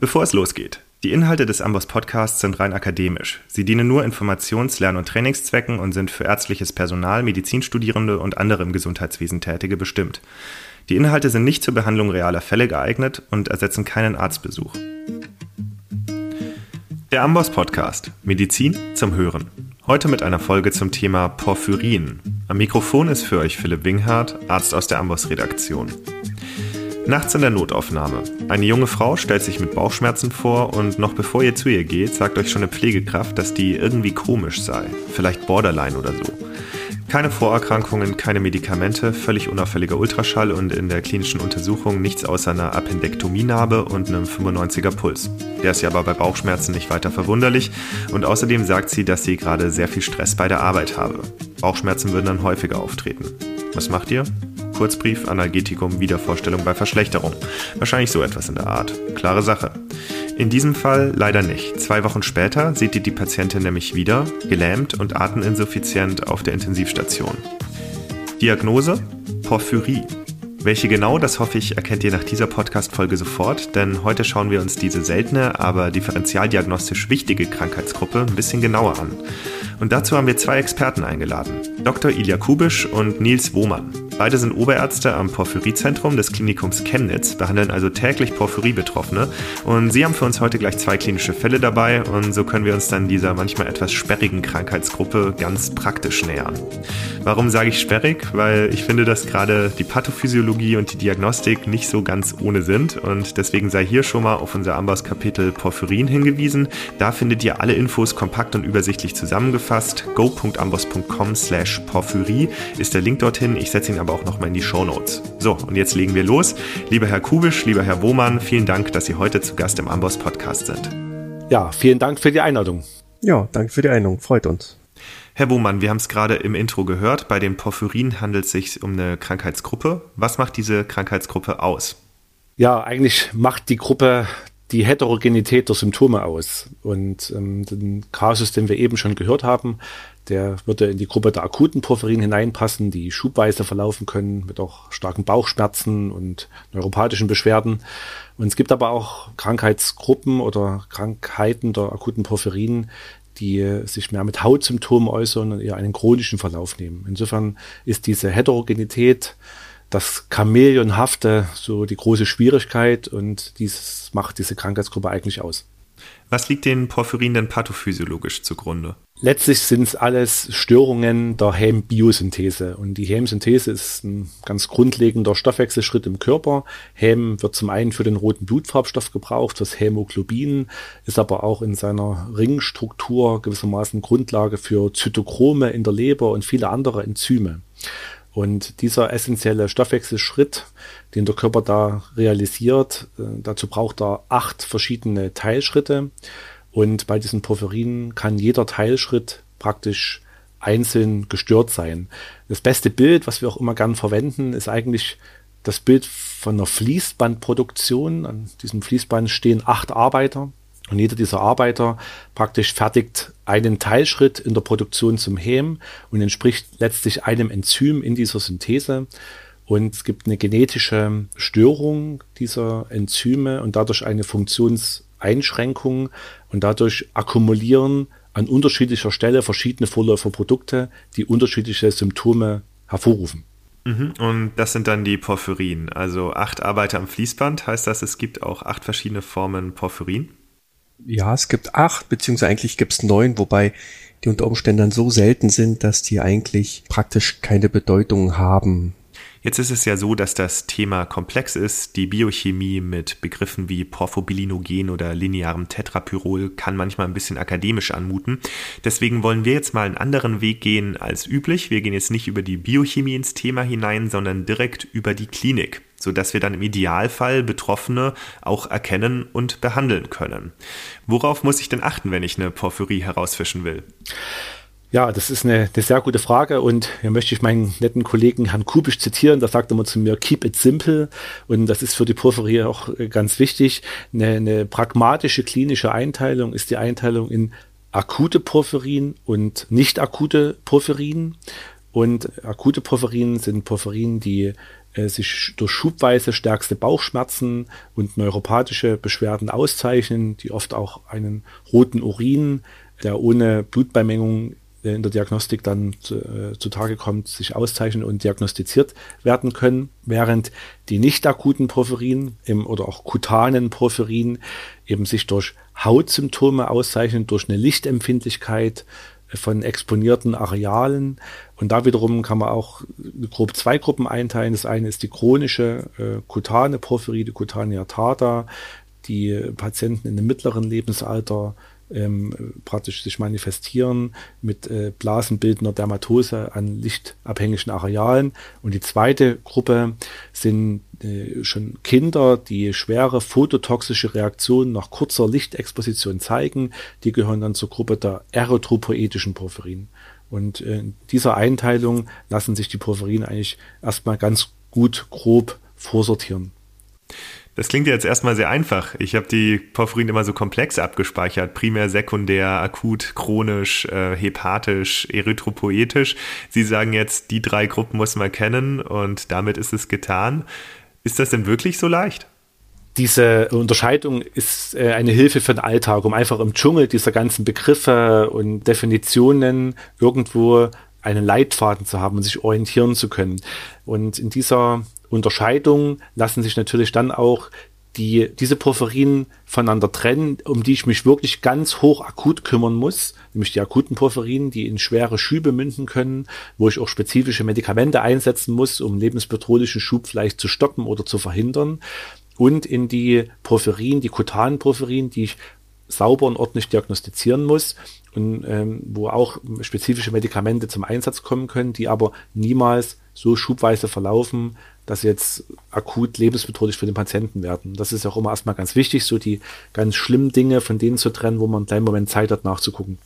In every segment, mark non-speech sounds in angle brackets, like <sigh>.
Bevor es losgeht, die Inhalte des Amboss Podcasts sind rein akademisch. Sie dienen nur Informations-, Lern- und Trainingszwecken und sind für ärztliches Personal, Medizinstudierende und andere im Gesundheitswesen Tätige bestimmt. Die Inhalte sind nicht zur Behandlung realer Fälle geeignet und ersetzen keinen Arztbesuch. Der Amboss Podcast Medizin zum Hören. Heute mit einer Folge zum Thema Porphyrin. Am Mikrofon ist für euch Philipp Winghardt, Arzt aus der Amboss Redaktion. Nachts in der Notaufnahme. Eine junge Frau stellt sich mit Bauchschmerzen vor und noch bevor ihr zu ihr geht, sagt euch schon eine Pflegekraft, dass die irgendwie komisch sei. Vielleicht Borderline oder so. Keine Vorerkrankungen, keine Medikamente, völlig unauffälliger Ultraschall und in der klinischen Untersuchung nichts außer einer Appendektomienarbe und einem 95er Puls. Der ist ja aber bei Bauchschmerzen nicht weiter verwunderlich und außerdem sagt sie, dass sie gerade sehr viel Stress bei der Arbeit habe. Bauchschmerzen würden dann häufiger auftreten. Was macht ihr? Kurzbrief Analgetikum Wiedervorstellung bei Verschlechterung. Wahrscheinlich so etwas in der Art. Klare Sache. In diesem Fall leider nicht. Zwei Wochen später sieht ihr die Patientin nämlich wieder, gelähmt und ateminsuffizient auf der Intensivstation. Diagnose? Porphyrie. Welche genau, das hoffe ich, erkennt ihr nach dieser Podcast-Folge sofort, denn heute schauen wir uns diese seltene, aber differenzialdiagnostisch wichtige Krankheitsgruppe ein bisschen genauer an. Und dazu haben wir zwei Experten eingeladen, Dr. Ilja Kubisch und Nils Wohmann. Beide sind Oberärzte am Porphyriezentrum des Klinikums Chemnitz, behandeln also täglich Porphyrie-Betroffene. Und sie haben für uns heute gleich zwei klinische Fälle dabei und so können wir uns dann dieser manchmal etwas sperrigen Krankheitsgruppe ganz praktisch nähern. Warum sage ich sperrig? Weil ich finde, dass gerade die Pathophysiologie und die Diagnostik nicht so ganz ohne sind und deswegen sei hier schon mal auf unser Amboss-Kapitel Porphyrin hingewiesen. Da findet ihr alle Infos kompakt und übersichtlich zusammengefasst. go.amboss.com slash Porphyrie ist der Link dorthin. Ich setze ihn aber auch nochmal in die Show Notes. So, und jetzt legen wir los. Lieber Herr Kubisch, lieber Herr Wohmann, vielen Dank, dass Sie heute zu Gast im Amboss Podcast sind. Ja, vielen Dank für die Einladung. Ja, danke für die Einladung. Freut uns. Herr Bohmann, wir haben es gerade im Intro gehört. Bei den Porphyrin handelt es sich um eine Krankheitsgruppe. Was macht diese Krankheitsgruppe aus? Ja, eigentlich macht die Gruppe die Heterogenität der Symptome aus. Und ähm, den Kasus, den wir eben schon gehört haben, der würde in die Gruppe der akuten Porphyrin hineinpassen, die schubweise verlaufen können, mit auch starken Bauchschmerzen und neuropathischen Beschwerden. Und es gibt aber auch Krankheitsgruppen oder Krankheiten der akuten Porphyrin, die sich mehr mit Hautsymptomen äußern und eher einen chronischen Verlauf nehmen. Insofern ist diese Heterogenität das Chamäleonhafte so die große Schwierigkeit und dies macht diese Krankheitsgruppe eigentlich aus. Was liegt den Porphyrin denn pathophysiologisch zugrunde? Letztlich sind es alles Störungen der Hämbiosynthese. Und die Hämsynthese ist ein ganz grundlegender Stoffwechselschritt im Körper. Häm wird zum einen für den roten Blutfarbstoff gebraucht, das Hämoglobin, ist aber auch in seiner Ringstruktur gewissermaßen Grundlage für Zytochrome in der Leber und viele andere Enzyme. Und dieser essentielle Stoffwechselschritt, den der Körper da realisiert, äh, dazu braucht er acht verschiedene Teilschritte. Und bei diesen Porphyrinen kann jeder Teilschritt praktisch einzeln gestört sein. Das beste Bild, was wir auch immer gern verwenden, ist eigentlich das Bild von einer Fließbandproduktion. An diesem Fließband stehen acht Arbeiter und jeder dieser Arbeiter praktisch fertigt einen Teilschritt in der Produktion zum Häm und entspricht letztlich einem Enzym in dieser Synthese. Und es gibt eine genetische Störung dieser Enzyme und dadurch eine Funktionseinschränkung und dadurch akkumulieren an unterschiedlicher Stelle verschiedene Vorläuferprodukte, die unterschiedliche Symptome hervorrufen. Mhm. Und das sind dann die Porphyrin, also acht Arbeiter am Fließband. Heißt das, es gibt auch acht verschiedene Formen Porphyrin? Ja, es gibt acht, beziehungsweise eigentlich gibt es neun, wobei die unter Umständen dann so selten sind, dass die eigentlich praktisch keine Bedeutung haben. Jetzt ist es ja so, dass das Thema komplex ist. Die Biochemie mit Begriffen wie Porphobilinogen oder linearem Tetrapyrol kann manchmal ein bisschen akademisch anmuten. Deswegen wollen wir jetzt mal einen anderen Weg gehen als üblich. Wir gehen jetzt nicht über die Biochemie ins Thema hinein, sondern direkt über die Klinik sodass wir dann im Idealfall Betroffene auch erkennen und behandeln können. Worauf muss ich denn achten, wenn ich eine Porphyrie herausfischen will? Ja, das ist eine, eine sehr gute Frage und hier möchte ich meinen netten Kollegen Herrn Kubisch zitieren. Da sagt er immer zu mir, keep it simple. Und das ist für die Porphyrie auch ganz wichtig. Eine, eine pragmatische klinische Einteilung ist die Einteilung in akute Porphyrien und nicht akute Porphyrien. Und akute Porphyrien sind Porphyrien, die äh, sich durch schubweise stärkste Bauchschmerzen und neuropathische Beschwerden auszeichnen, die oft auch einen roten Urin, der ohne Blutbeimengung in der Diagnostik dann zu, äh, zutage kommt, sich auszeichnen und diagnostiziert werden können, während die nicht akuten Porphyrin im, oder auch kutanen Porphyrin eben sich durch Hautsymptome auszeichnen, durch eine Lichtempfindlichkeit von exponierten Arealen. Und da wiederum kann man auch grob zwei Gruppen einteilen. Das eine ist die chronische äh, kutane Porphyrie, die Cutanea tarda, die Patienten in dem mittleren Lebensalter ähm, praktisch sich manifestieren mit äh, blasenbildender Dermatose an lichtabhängigen Arealen. Und die zweite Gruppe sind äh, schon Kinder, die schwere phototoxische Reaktionen nach kurzer Lichtexposition zeigen. Die gehören dann zur Gruppe der erythropoetischen Porphyrin. Und äh, in dieser Einteilung lassen sich die Porphyrin eigentlich erstmal ganz gut grob vorsortieren. Das klingt jetzt erstmal sehr einfach. Ich habe die Porphyrin immer so komplex abgespeichert. Primär, sekundär, akut, chronisch, äh, hepatisch, erythropoetisch. Sie sagen jetzt, die drei Gruppen muss man kennen und damit ist es getan. Ist das denn wirklich so leicht? diese Unterscheidung ist äh, eine Hilfe für den Alltag, um einfach im Dschungel dieser ganzen Begriffe und Definitionen irgendwo einen Leitfaden zu haben und sich orientieren zu können. Und in dieser Unterscheidung lassen sich natürlich dann auch die, diese Porphyrien voneinander trennen, um die ich mich wirklich ganz hoch akut kümmern muss, nämlich die akuten Porphyrien, die in schwere Schübe münden können, wo ich auch spezifische Medikamente einsetzen muss, um lebensbedrohlichen Schub vielleicht zu stoppen oder zu verhindern. Und in die Porphyrien, die kutanen Porphyrien, die ich sauber und ordentlich diagnostizieren muss und ähm, wo auch spezifische Medikamente zum Einsatz kommen können, die aber niemals so schubweise verlaufen, dass sie jetzt akut lebensbedrohlich für den Patienten werden. Das ist auch immer erstmal ganz wichtig, so die ganz schlimmen Dinge von denen zu trennen, wo man einen kleinen Moment Zeit hat nachzugucken.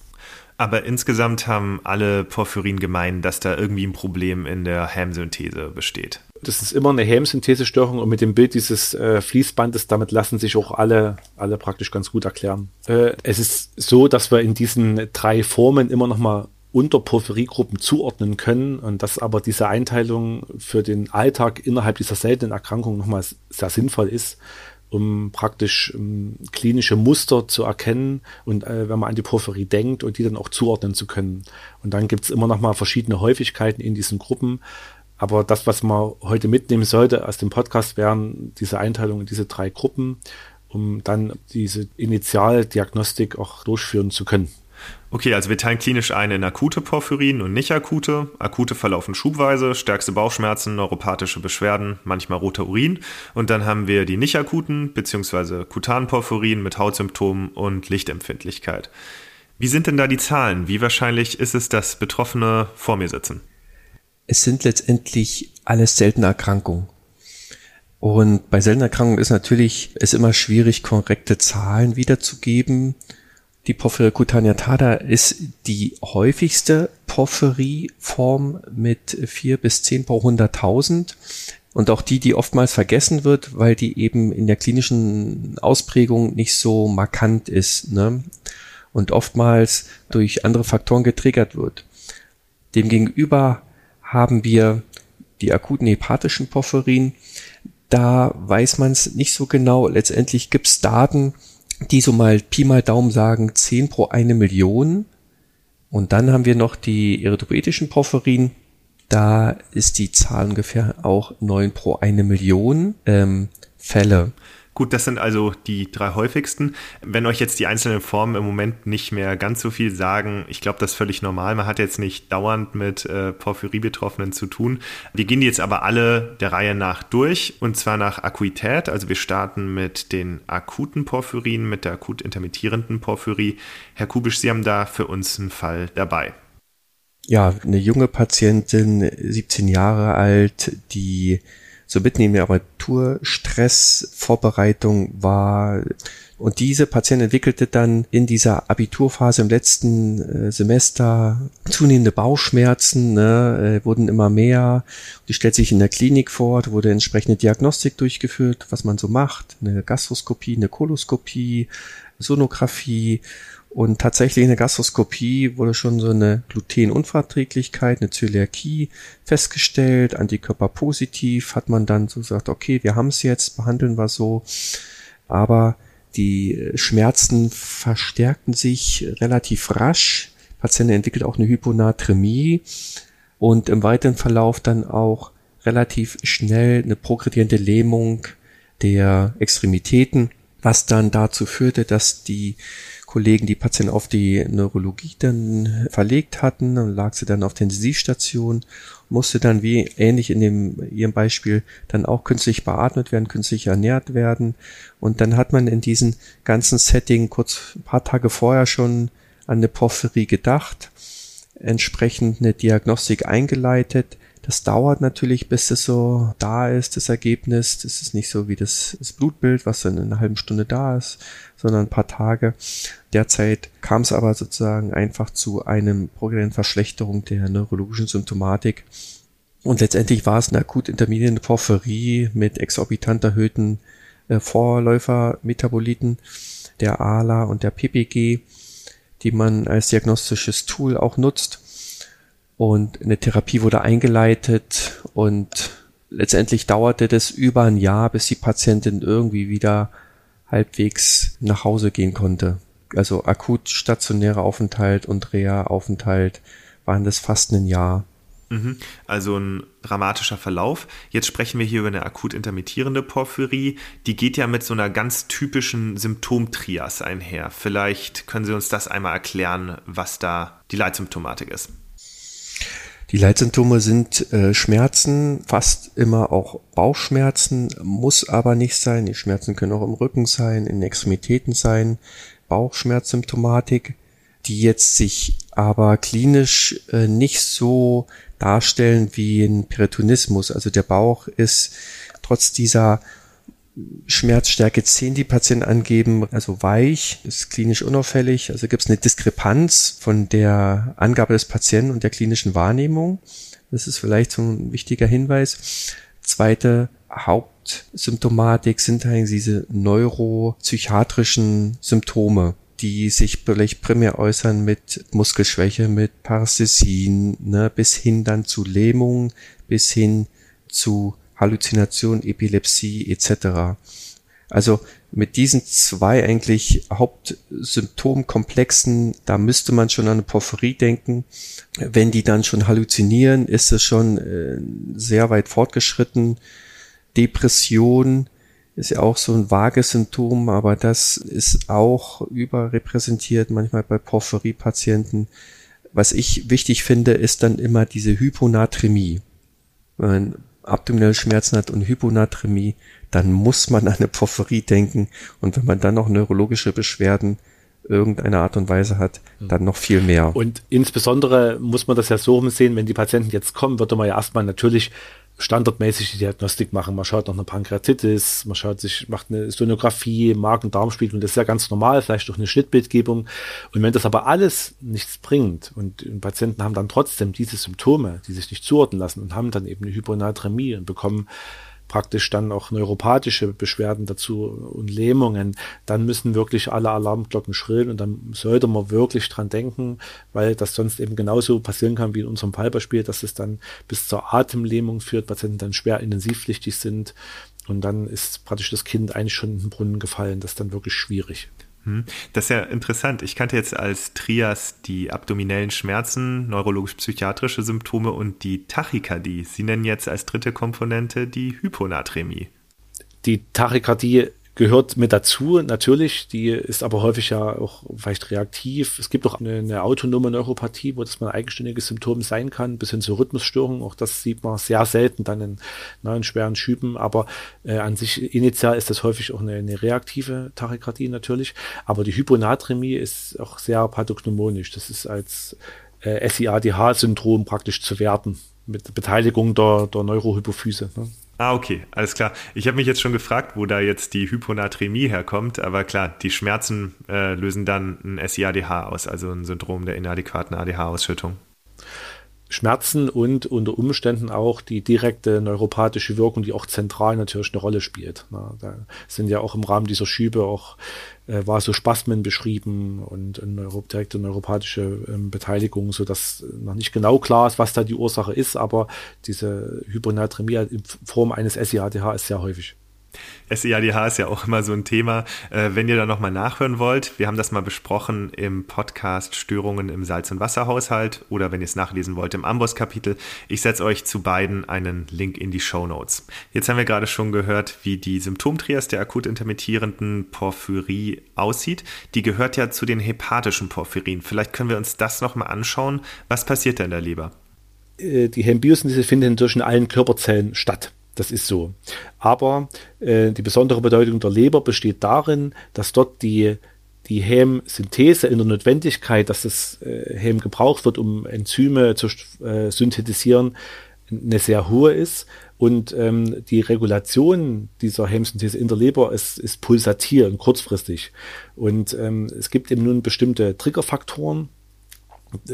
Aber insgesamt haben alle Porphyrin gemein, dass da irgendwie ein Problem in der Hämsynthese besteht. Das ist immer eine Hämsynthesestörung und mit dem Bild dieses äh, Fließbandes, damit lassen sich auch alle, alle praktisch ganz gut erklären. Äh, es ist so, dass wir in diesen drei Formen immer noch mal Unterporphiriegruppen zuordnen können und dass aber diese Einteilung für den Alltag innerhalb dieser seltenen Erkrankung nochmal sehr sinnvoll ist, um praktisch um, klinische Muster zu erkennen und äh, wenn man an die Porphyrie denkt und die dann auch zuordnen zu können. Und dann gibt's immer noch mal verschiedene Häufigkeiten in diesen Gruppen. Aber das, was man heute mitnehmen sollte aus dem Podcast, wären diese Einteilungen in diese drei Gruppen, um dann diese Initialdiagnostik auch durchführen zu können. Okay, also wir teilen klinisch ein in akute Porphyrin und nicht akute. Akute verlaufen schubweise, stärkste Bauchschmerzen, neuropathische Beschwerden, manchmal roter Urin. Und dann haben wir die nicht akuten bzw. kutanen Porphyrin mit Hautsymptomen und Lichtempfindlichkeit. Wie sind denn da die Zahlen? Wie wahrscheinlich ist es, dass Betroffene vor mir sitzen? Es sind letztendlich alles seltene Erkrankungen. Und bei seltenen Erkrankungen ist natürlich es immer schwierig, korrekte Zahlen wiederzugeben. Die Porphyria cutaneatada ist die häufigste Porphyrieform mit vier bis zehn pro hunderttausend und auch die, die oftmals vergessen wird, weil die eben in der klinischen Ausprägung nicht so markant ist ne? und oftmals durch andere Faktoren getriggert wird. Demgegenüber haben wir die akuten hepatischen Porphyrien. Da weiß man es nicht so genau. Letztendlich gibt es Daten, die so mal Pi mal Daumen sagen 10 pro eine Million. Und dann haben wir noch die erythropoetischen Porphyrin. Da ist die Zahl ungefähr auch 9 pro eine Million ähm, Fälle. Gut, das sind also die drei häufigsten. Wenn euch jetzt die einzelnen Formen im Moment nicht mehr ganz so viel sagen, ich glaube, das ist völlig normal. Man hat jetzt nicht dauernd mit äh, Porphyrie-Betroffenen zu tun. Wir gehen jetzt aber alle der Reihe nach durch und zwar nach Akuität. Also wir starten mit den akuten Porphyrien, mit der akut intermittierenden Porphyrie. Herr Kubisch, Sie haben da für uns einen Fall dabei. Ja, eine junge Patientin, 17 Jahre alt, die so mitten in der Abiturstress Vorbereitung war Und diese Patientin entwickelte dann in dieser Abiturphase im letzten äh, Semester zunehmende Bauchschmerzen, ne, äh, wurden immer mehr. Die stellt sich in der Klinik vor, da wurde entsprechende Diagnostik durchgeführt, was man so macht, eine Gastroskopie, eine Koloskopie, Sonographie und tatsächlich in der Gastroskopie wurde schon so eine Glutenunverträglichkeit, eine Zöliakie festgestellt, Antikörper positiv, hat man dann so gesagt, okay, wir haben es jetzt, behandeln wir so. Aber die Schmerzen verstärkten sich relativ rasch. Patientin entwickelt auch eine Hyponatremie und im weiteren Verlauf dann auch relativ schnell eine progrediente Lähmung der Extremitäten, was dann dazu führte, dass die Kollegen die Patienten auf die Neurologie dann verlegt hatten und lag sie dann auf der Intensivstation, musste dann wie ähnlich in dem ihrem Beispiel dann auch künstlich beatmet werden, künstlich ernährt werden. Und dann hat man in diesem ganzen Setting kurz ein paar Tage vorher schon an eine Porphyrie gedacht, entsprechend eine Diagnostik eingeleitet, das dauert natürlich, bis es so da ist, das Ergebnis. Das ist nicht so wie das, das Blutbild, was dann in einer halben Stunde da ist, sondern ein paar Tage. Derzeit kam es aber sozusagen einfach zu einem progredienten Verschlechterung der neurologischen Symptomatik. Und letztendlich war es eine akut intermediate Porphyrie mit exorbitant erhöhten äh, Vorläufermetaboliten der ALA und der PPG, die man als diagnostisches Tool auch nutzt und eine Therapie wurde eingeleitet und letztendlich dauerte das über ein Jahr, bis die Patientin irgendwie wieder halbwegs nach Hause gehen konnte. Also akut stationärer Aufenthalt und Reha-Aufenthalt waren das fast ein Jahr. Mhm. Also ein dramatischer Verlauf. Jetzt sprechen wir hier über eine akut intermittierende Porphyrie. Die geht ja mit so einer ganz typischen Symptomtrias einher. Vielleicht können Sie uns das einmal erklären, was da die Leitsymptomatik ist. Die Leitsymptome sind äh, Schmerzen, fast immer auch Bauchschmerzen, muss aber nicht sein. Die Schmerzen können auch im Rücken sein, in Extremitäten sein, Bauchschmerzsymptomatik, die jetzt sich aber klinisch äh, nicht so darstellen wie ein Peritonismus. Also der Bauch ist trotz dieser Schmerzstärke 10 die Patienten angeben, also weich, ist klinisch unauffällig. Also gibt es eine Diskrepanz von der Angabe des Patienten und der klinischen Wahrnehmung. Das ist vielleicht so ein wichtiger Hinweis. Zweite Hauptsymptomatik sind eigentlich diese neuropsychiatrischen Symptome, die sich vielleicht primär äußern mit Muskelschwäche, mit Parästhesien, ne, bis hin dann zu Lähmung, bis hin zu Halluzination, Epilepsie etc. Also mit diesen zwei eigentlich Hauptsymptomkomplexen, da müsste man schon an Porphyrie denken. Wenn die dann schon halluzinieren, ist es schon äh, sehr weit fortgeschritten. Depression ist ja auch so ein vages Symptom, aber das ist auch überrepräsentiert manchmal bei Porphyrie-Patienten. Was ich wichtig finde, ist dann immer diese Hyponatremie. Abdominelle Schmerzen hat und Hyponatremie, dann muss man an eine Porphyrie denken. Und wenn man dann noch neurologische Beschwerden irgendeiner Art und Weise hat, hm. dann noch viel mehr. Und insbesondere muss man das ja so sehen, wenn die Patienten jetzt kommen, würde man ja erstmal natürlich standardmäßig die Diagnostik machen. Man schaut nach einer Pankreatitis, man schaut sich, macht eine Sonographie, Magen-Darm-Spiegel, das ist ja ganz normal, vielleicht durch eine Schnittbildgebung. Und wenn das aber alles nichts bringt und Patienten haben dann trotzdem diese Symptome, die sich nicht zuordnen lassen und haben dann eben eine Hyponatremie und bekommen praktisch dann auch neuropathische Beschwerden dazu und Lähmungen, dann müssen wirklich alle Alarmglocken schrillen und dann sollte man wirklich dran denken, weil das sonst eben genauso passieren kann wie in unserem Fallbeispiel, dass es dann bis zur Atemlähmung führt, Patienten dann schwer intensivpflichtig sind und dann ist praktisch das Kind eigentlich schon in den Brunnen gefallen. Das ist dann wirklich schwierig. Hm. Das ist ja interessant. Ich kannte jetzt als Trias die abdominellen Schmerzen, neurologisch-psychiatrische Symptome und die Tachykardie. Sie nennen jetzt als dritte Komponente die Hyponatremie. Die Tachykardie gehört mit dazu, natürlich. Die ist aber häufig ja auch vielleicht reaktiv. Es gibt auch eine, eine autonome Neuropathie, wo das mal ein eigenständiges Symptom sein kann, bis hin zur Rhythmusstörung. Auch das sieht man sehr selten dann in neuen schweren Schüben. Aber äh, an sich initial ist das häufig auch eine, eine reaktive Tachykardie natürlich. Aber die Hyponatremie ist auch sehr pathognomonisch. Das ist als äh, SIADH-Syndrom praktisch zu werten mit Beteiligung der, der Neurohypophyse. Ne? Ah, okay, alles klar. Ich habe mich jetzt schon gefragt, wo da jetzt die Hyponatremie herkommt, aber klar, die Schmerzen äh, lösen dann ein SIADH aus, also ein Syndrom der inadäquaten ADH-Ausschüttung. Schmerzen und unter Umständen auch die direkte neuropathische Wirkung, die auch zentral natürlich eine Rolle spielt. Na, da sind ja auch im Rahmen dieser Schübe auch äh, Vasospasmen beschrieben und, und neuro, direkte neuropathische ähm, Beteiligung, so dass noch nicht genau klar ist, was da die Ursache ist, aber diese Hyponatremie in Form eines SIADH ist sehr häufig. SEADH ist ja auch immer so ein Thema. Äh, wenn ihr da nochmal nachhören wollt, wir haben das mal besprochen im Podcast Störungen im Salz- und Wasserhaushalt oder wenn ihr es nachlesen wollt im Amboss-Kapitel. Ich setze euch zu beiden einen Link in die Show Notes. Jetzt haben wir gerade schon gehört, wie die Symptomtrias der akut intermittierenden Porphyrie aussieht. Die gehört ja zu den hepatischen Porphyrien. Vielleicht können wir uns das nochmal anschauen. Was passiert da in der Leber? Äh, die Hembiosynthese findet in allen Körperzellen statt. Das ist so. Aber äh, die besondere Bedeutung der Leber besteht darin, dass dort die, die Hämsynthese in der Notwendigkeit, dass das äh, Häm gebraucht wird, um Enzyme zu äh, synthetisieren, eine sehr hohe ist. Und ähm, die Regulation dieser Hämsynthese in der Leber ist, ist pulsatierend, kurzfristig. Und ähm, es gibt eben nun bestimmte Triggerfaktoren,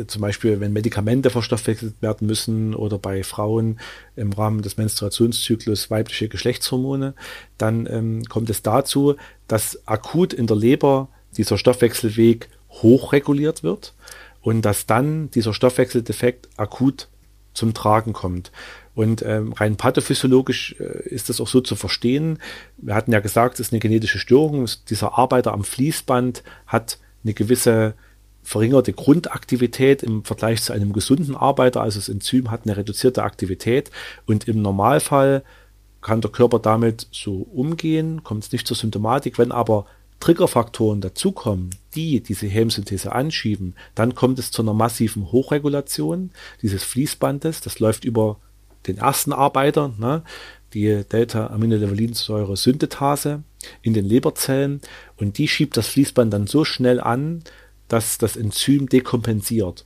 zum Beispiel, wenn Medikamente verstoffwechselt werden müssen oder bei Frauen im Rahmen des Menstruationszyklus weibliche Geschlechtshormone, dann ähm, kommt es dazu, dass akut in der Leber dieser Stoffwechselweg hochreguliert wird und dass dann dieser Stoffwechseldefekt akut zum Tragen kommt. Und ähm, rein pathophysiologisch äh, ist das auch so zu verstehen. Wir hatten ja gesagt, es ist eine genetische Störung. Dieser Arbeiter am Fließband hat eine gewisse verringerte Grundaktivität im Vergleich zu einem gesunden Arbeiter. Also das Enzym hat eine reduzierte Aktivität und im Normalfall kann der Körper damit so umgehen, kommt es nicht zur Symptomatik. Wenn aber Triggerfaktoren dazukommen, die diese Hemsynthese anschieben, dann kommt es zu einer massiven Hochregulation dieses Fließbandes. Das läuft über den ersten Arbeiter, ne, die Delta-Aminolevullinsäure-Synthetase in den Leberzellen und die schiebt das Fließband dann so schnell an, dass das Enzym dekompensiert.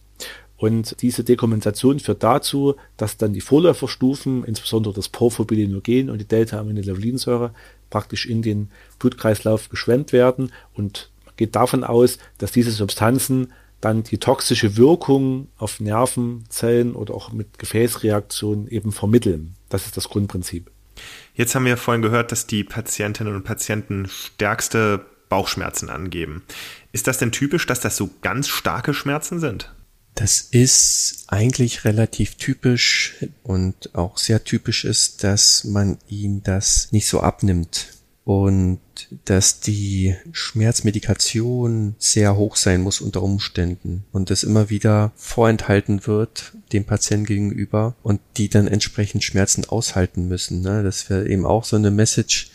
Und diese Dekompensation führt dazu, dass dann die Vorläuferstufen, insbesondere das Porphobilinogen und die Delta-Aminolevullinsäure, praktisch in den Blutkreislauf geschwemmt werden und geht davon aus, dass diese Substanzen dann die toxische Wirkung auf Nervenzellen oder auch mit Gefäßreaktionen eben vermitteln. Das ist das Grundprinzip. Jetzt haben wir vorhin gehört, dass die Patientinnen und Patienten stärkste Bauchschmerzen angeben. Ist das denn typisch, dass das so ganz starke Schmerzen sind? Das ist eigentlich relativ typisch und auch sehr typisch ist, dass man ihnen das nicht so abnimmt und dass die Schmerzmedikation sehr hoch sein muss unter Umständen und das immer wieder vorenthalten wird dem Patienten gegenüber und die dann entsprechend Schmerzen aushalten müssen. Ne? Das wäre eben auch so eine Message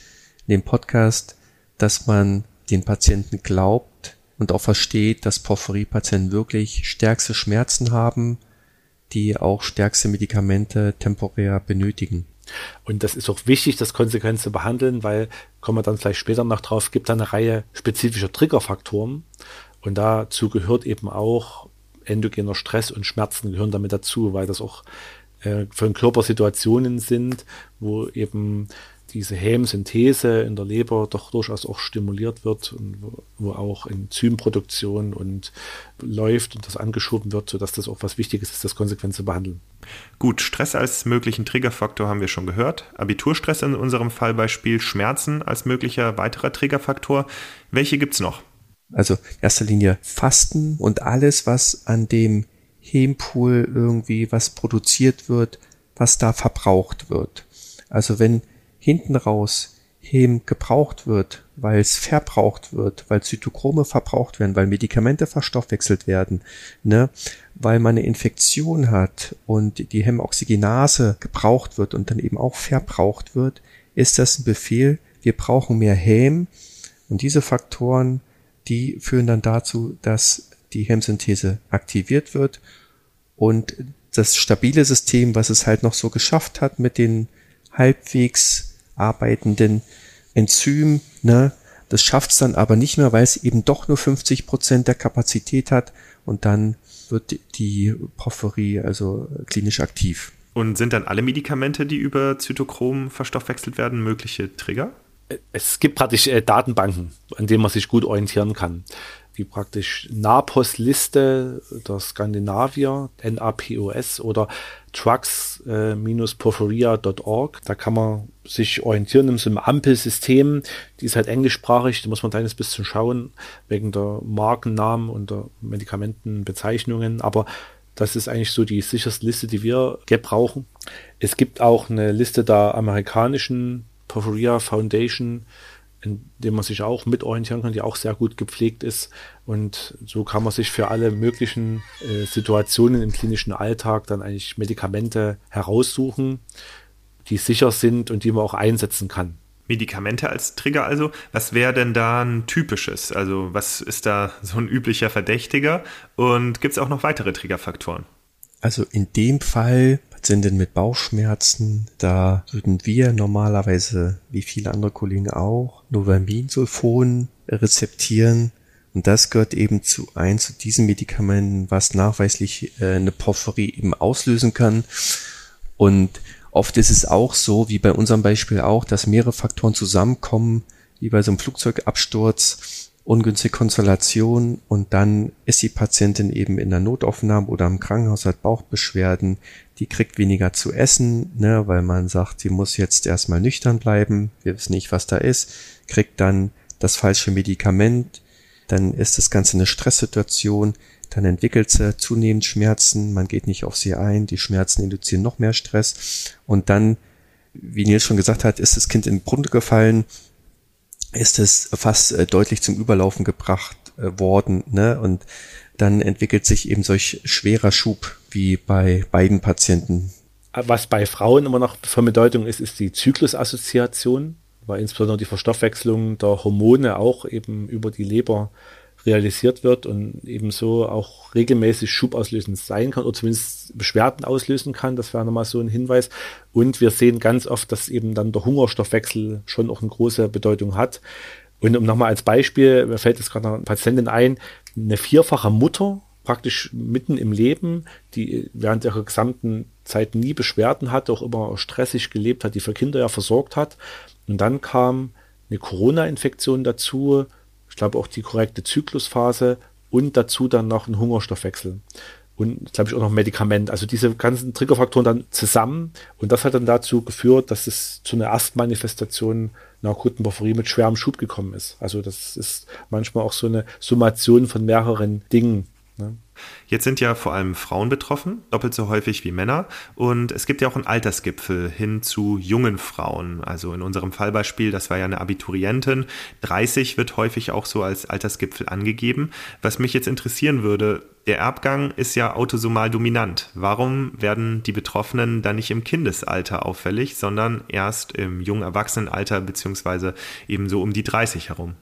in dem Podcast, dass man den Patienten glaubt und auch versteht, dass Porphyrie-Patienten wirklich stärkste Schmerzen haben, die auch stärkste Medikamente temporär benötigen. Und das ist auch wichtig, das konsequent zu behandeln, weil, kommen wir dann vielleicht später noch drauf, gibt da eine Reihe spezifischer Triggerfaktoren. Und dazu gehört eben auch endogener Stress und Schmerzen gehören damit dazu, weil das auch äh, von Körpersituationen sind, wo eben diese Hämsynthese in der Leber doch durchaus auch stimuliert wird und wo, wo auch Enzymproduktion und läuft und das angeschoben wird, sodass das auch was Wichtiges ist, das konsequent zu behandeln. Gut, Stress als möglichen Triggerfaktor haben wir schon gehört. Abiturstress in unserem Fallbeispiel, Schmerzen als möglicher weiterer Triggerfaktor. Welche gibt's noch? Also in erster Linie Fasten und alles, was an dem Hempool irgendwie was produziert wird, was da verbraucht wird. Also wenn hinten raus Hem gebraucht wird, weil es verbraucht wird, weil Zytochrome verbraucht werden, weil Medikamente verstoffwechselt werden, ne, weil man eine Infektion hat und die Hämoxygenase gebraucht wird und dann eben auch verbraucht wird, ist das ein Befehl, wir brauchen mehr Häm und diese Faktoren, die führen dann dazu, dass die Hemsynthese aktiviert wird und das stabile System, was es halt noch so geschafft hat mit den halbwegs arbeitenden Enzym, ne, das schafft es dann aber nicht mehr, weil es eben doch nur 50 Prozent der Kapazität hat und dann wird die Porphyrie also klinisch aktiv. Und sind dann alle Medikamente, die über Zytochrom verstoffwechselt werden, mögliche Trigger? Es gibt praktisch äh, Datenbanken, an denen man sich gut orientieren kann. Wie praktisch NAPOS-Liste der Skandinavier, NAPOS oder trucks-porphyria.org. Da kann man sich orientieren in so einem Ampelsystem. Die ist halt englischsprachig, da muss man ein kleines bisschen schauen, wegen der Markennamen und der Medikamentenbezeichnungen. Aber das ist eigentlich so die sicherste Liste, die wir gebrauchen. Es gibt auch eine Liste der amerikanischen Porphyria Foundation, in dem man sich auch mit orientieren kann, die auch sehr gut gepflegt ist. Und so kann man sich für alle möglichen äh, Situationen im klinischen Alltag dann eigentlich Medikamente heraussuchen, die sicher sind und die man auch einsetzen kann. Medikamente als Trigger also. Was wäre denn da ein typisches? Also was ist da so ein üblicher Verdächtiger? Und gibt es auch noch weitere Triggerfaktoren? Also in dem Fall Patienten mit Bauchschmerzen, da würden wir normalerweise, wie viele andere Kollegen auch, Novaminsulfon rezeptieren. Und das gehört eben zu ein zu diesen Medikamenten, was nachweislich äh, eine Porphyrie eben auslösen kann. Und Oft ist es auch so, wie bei unserem Beispiel auch, dass mehrere Faktoren zusammenkommen, wie bei so einem Flugzeugabsturz, ungünstige Konstellation und dann ist die Patientin eben in der Notaufnahme oder im Krankenhaus hat Bauchbeschwerden, die kriegt weniger zu essen, ne, weil man sagt, sie muss jetzt erstmal nüchtern bleiben, wir wissen nicht, was da ist, kriegt dann das falsche Medikament, dann ist das Ganze eine Stresssituation, dann entwickelt sie zunehmend Schmerzen, man geht nicht auf sie ein, die Schmerzen induzieren noch mehr Stress und dann, wie Nils schon gesagt hat, ist das Kind in den Brunnen gefallen, ist es fast äh, deutlich zum Überlaufen gebracht äh, worden, ne? Und dann entwickelt sich eben solch schwerer Schub wie bei beiden Patienten. Was bei Frauen immer noch von Bedeutung ist, ist die Zyklusassoziation, weil insbesondere die Verstoffwechslung der Hormone auch eben über die Leber realisiert wird und ebenso auch regelmäßig schubauslösend sein kann oder zumindest Beschwerden auslösen kann. Das wäre nochmal so ein Hinweis. Und wir sehen ganz oft, dass eben dann der Hungerstoffwechsel schon auch eine große Bedeutung hat. Und um nochmal als Beispiel, mir fällt jetzt gerade eine Patientin ein, eine vierfache Mutter, praktisch mitten im Leben, die während ihrer gesamten Zeit nie Beschwerden hatte, auch immer stressig gelebt hat, die für Kinder ja versorgt hat. Und dann kam eine Corona-Infektion dazu, ich glaube auch die korrekte Zyklusphase und dazu dann noch ein Hungerstoffwechsel. Und glaube ich auch noch Medikament. Also diese ganzen Triggerfaktoren dann zusammen. Und das hat dann dazu geführt, dass es zu einer Erstmanifestation einer akuten Porphyrie mit schwerem Schub gekommen ist. Also das ist manchmal auch so eine Summation von mehreren Dingen. Ne? Jetzt sind ja vor allem Frauen betroffen, doppelt so häufig wie Männer. Und es gibt ja auch einen Altersgipfel hin zu jungen Frauen. Also in unserem Fallbeispiel, das war ja eine Abiturientin. 30 wird häufig auch so als Altersgipfel angegeben. Was mich jetzt interessieren würde, der Erbgang ist ja autosomal dominant. Warum werden die Betroffenen dann nicht im Kindesalter auffällig, sondern erst im jungen Erwachsenenalter beziehungsweise eben so um die 30 herum?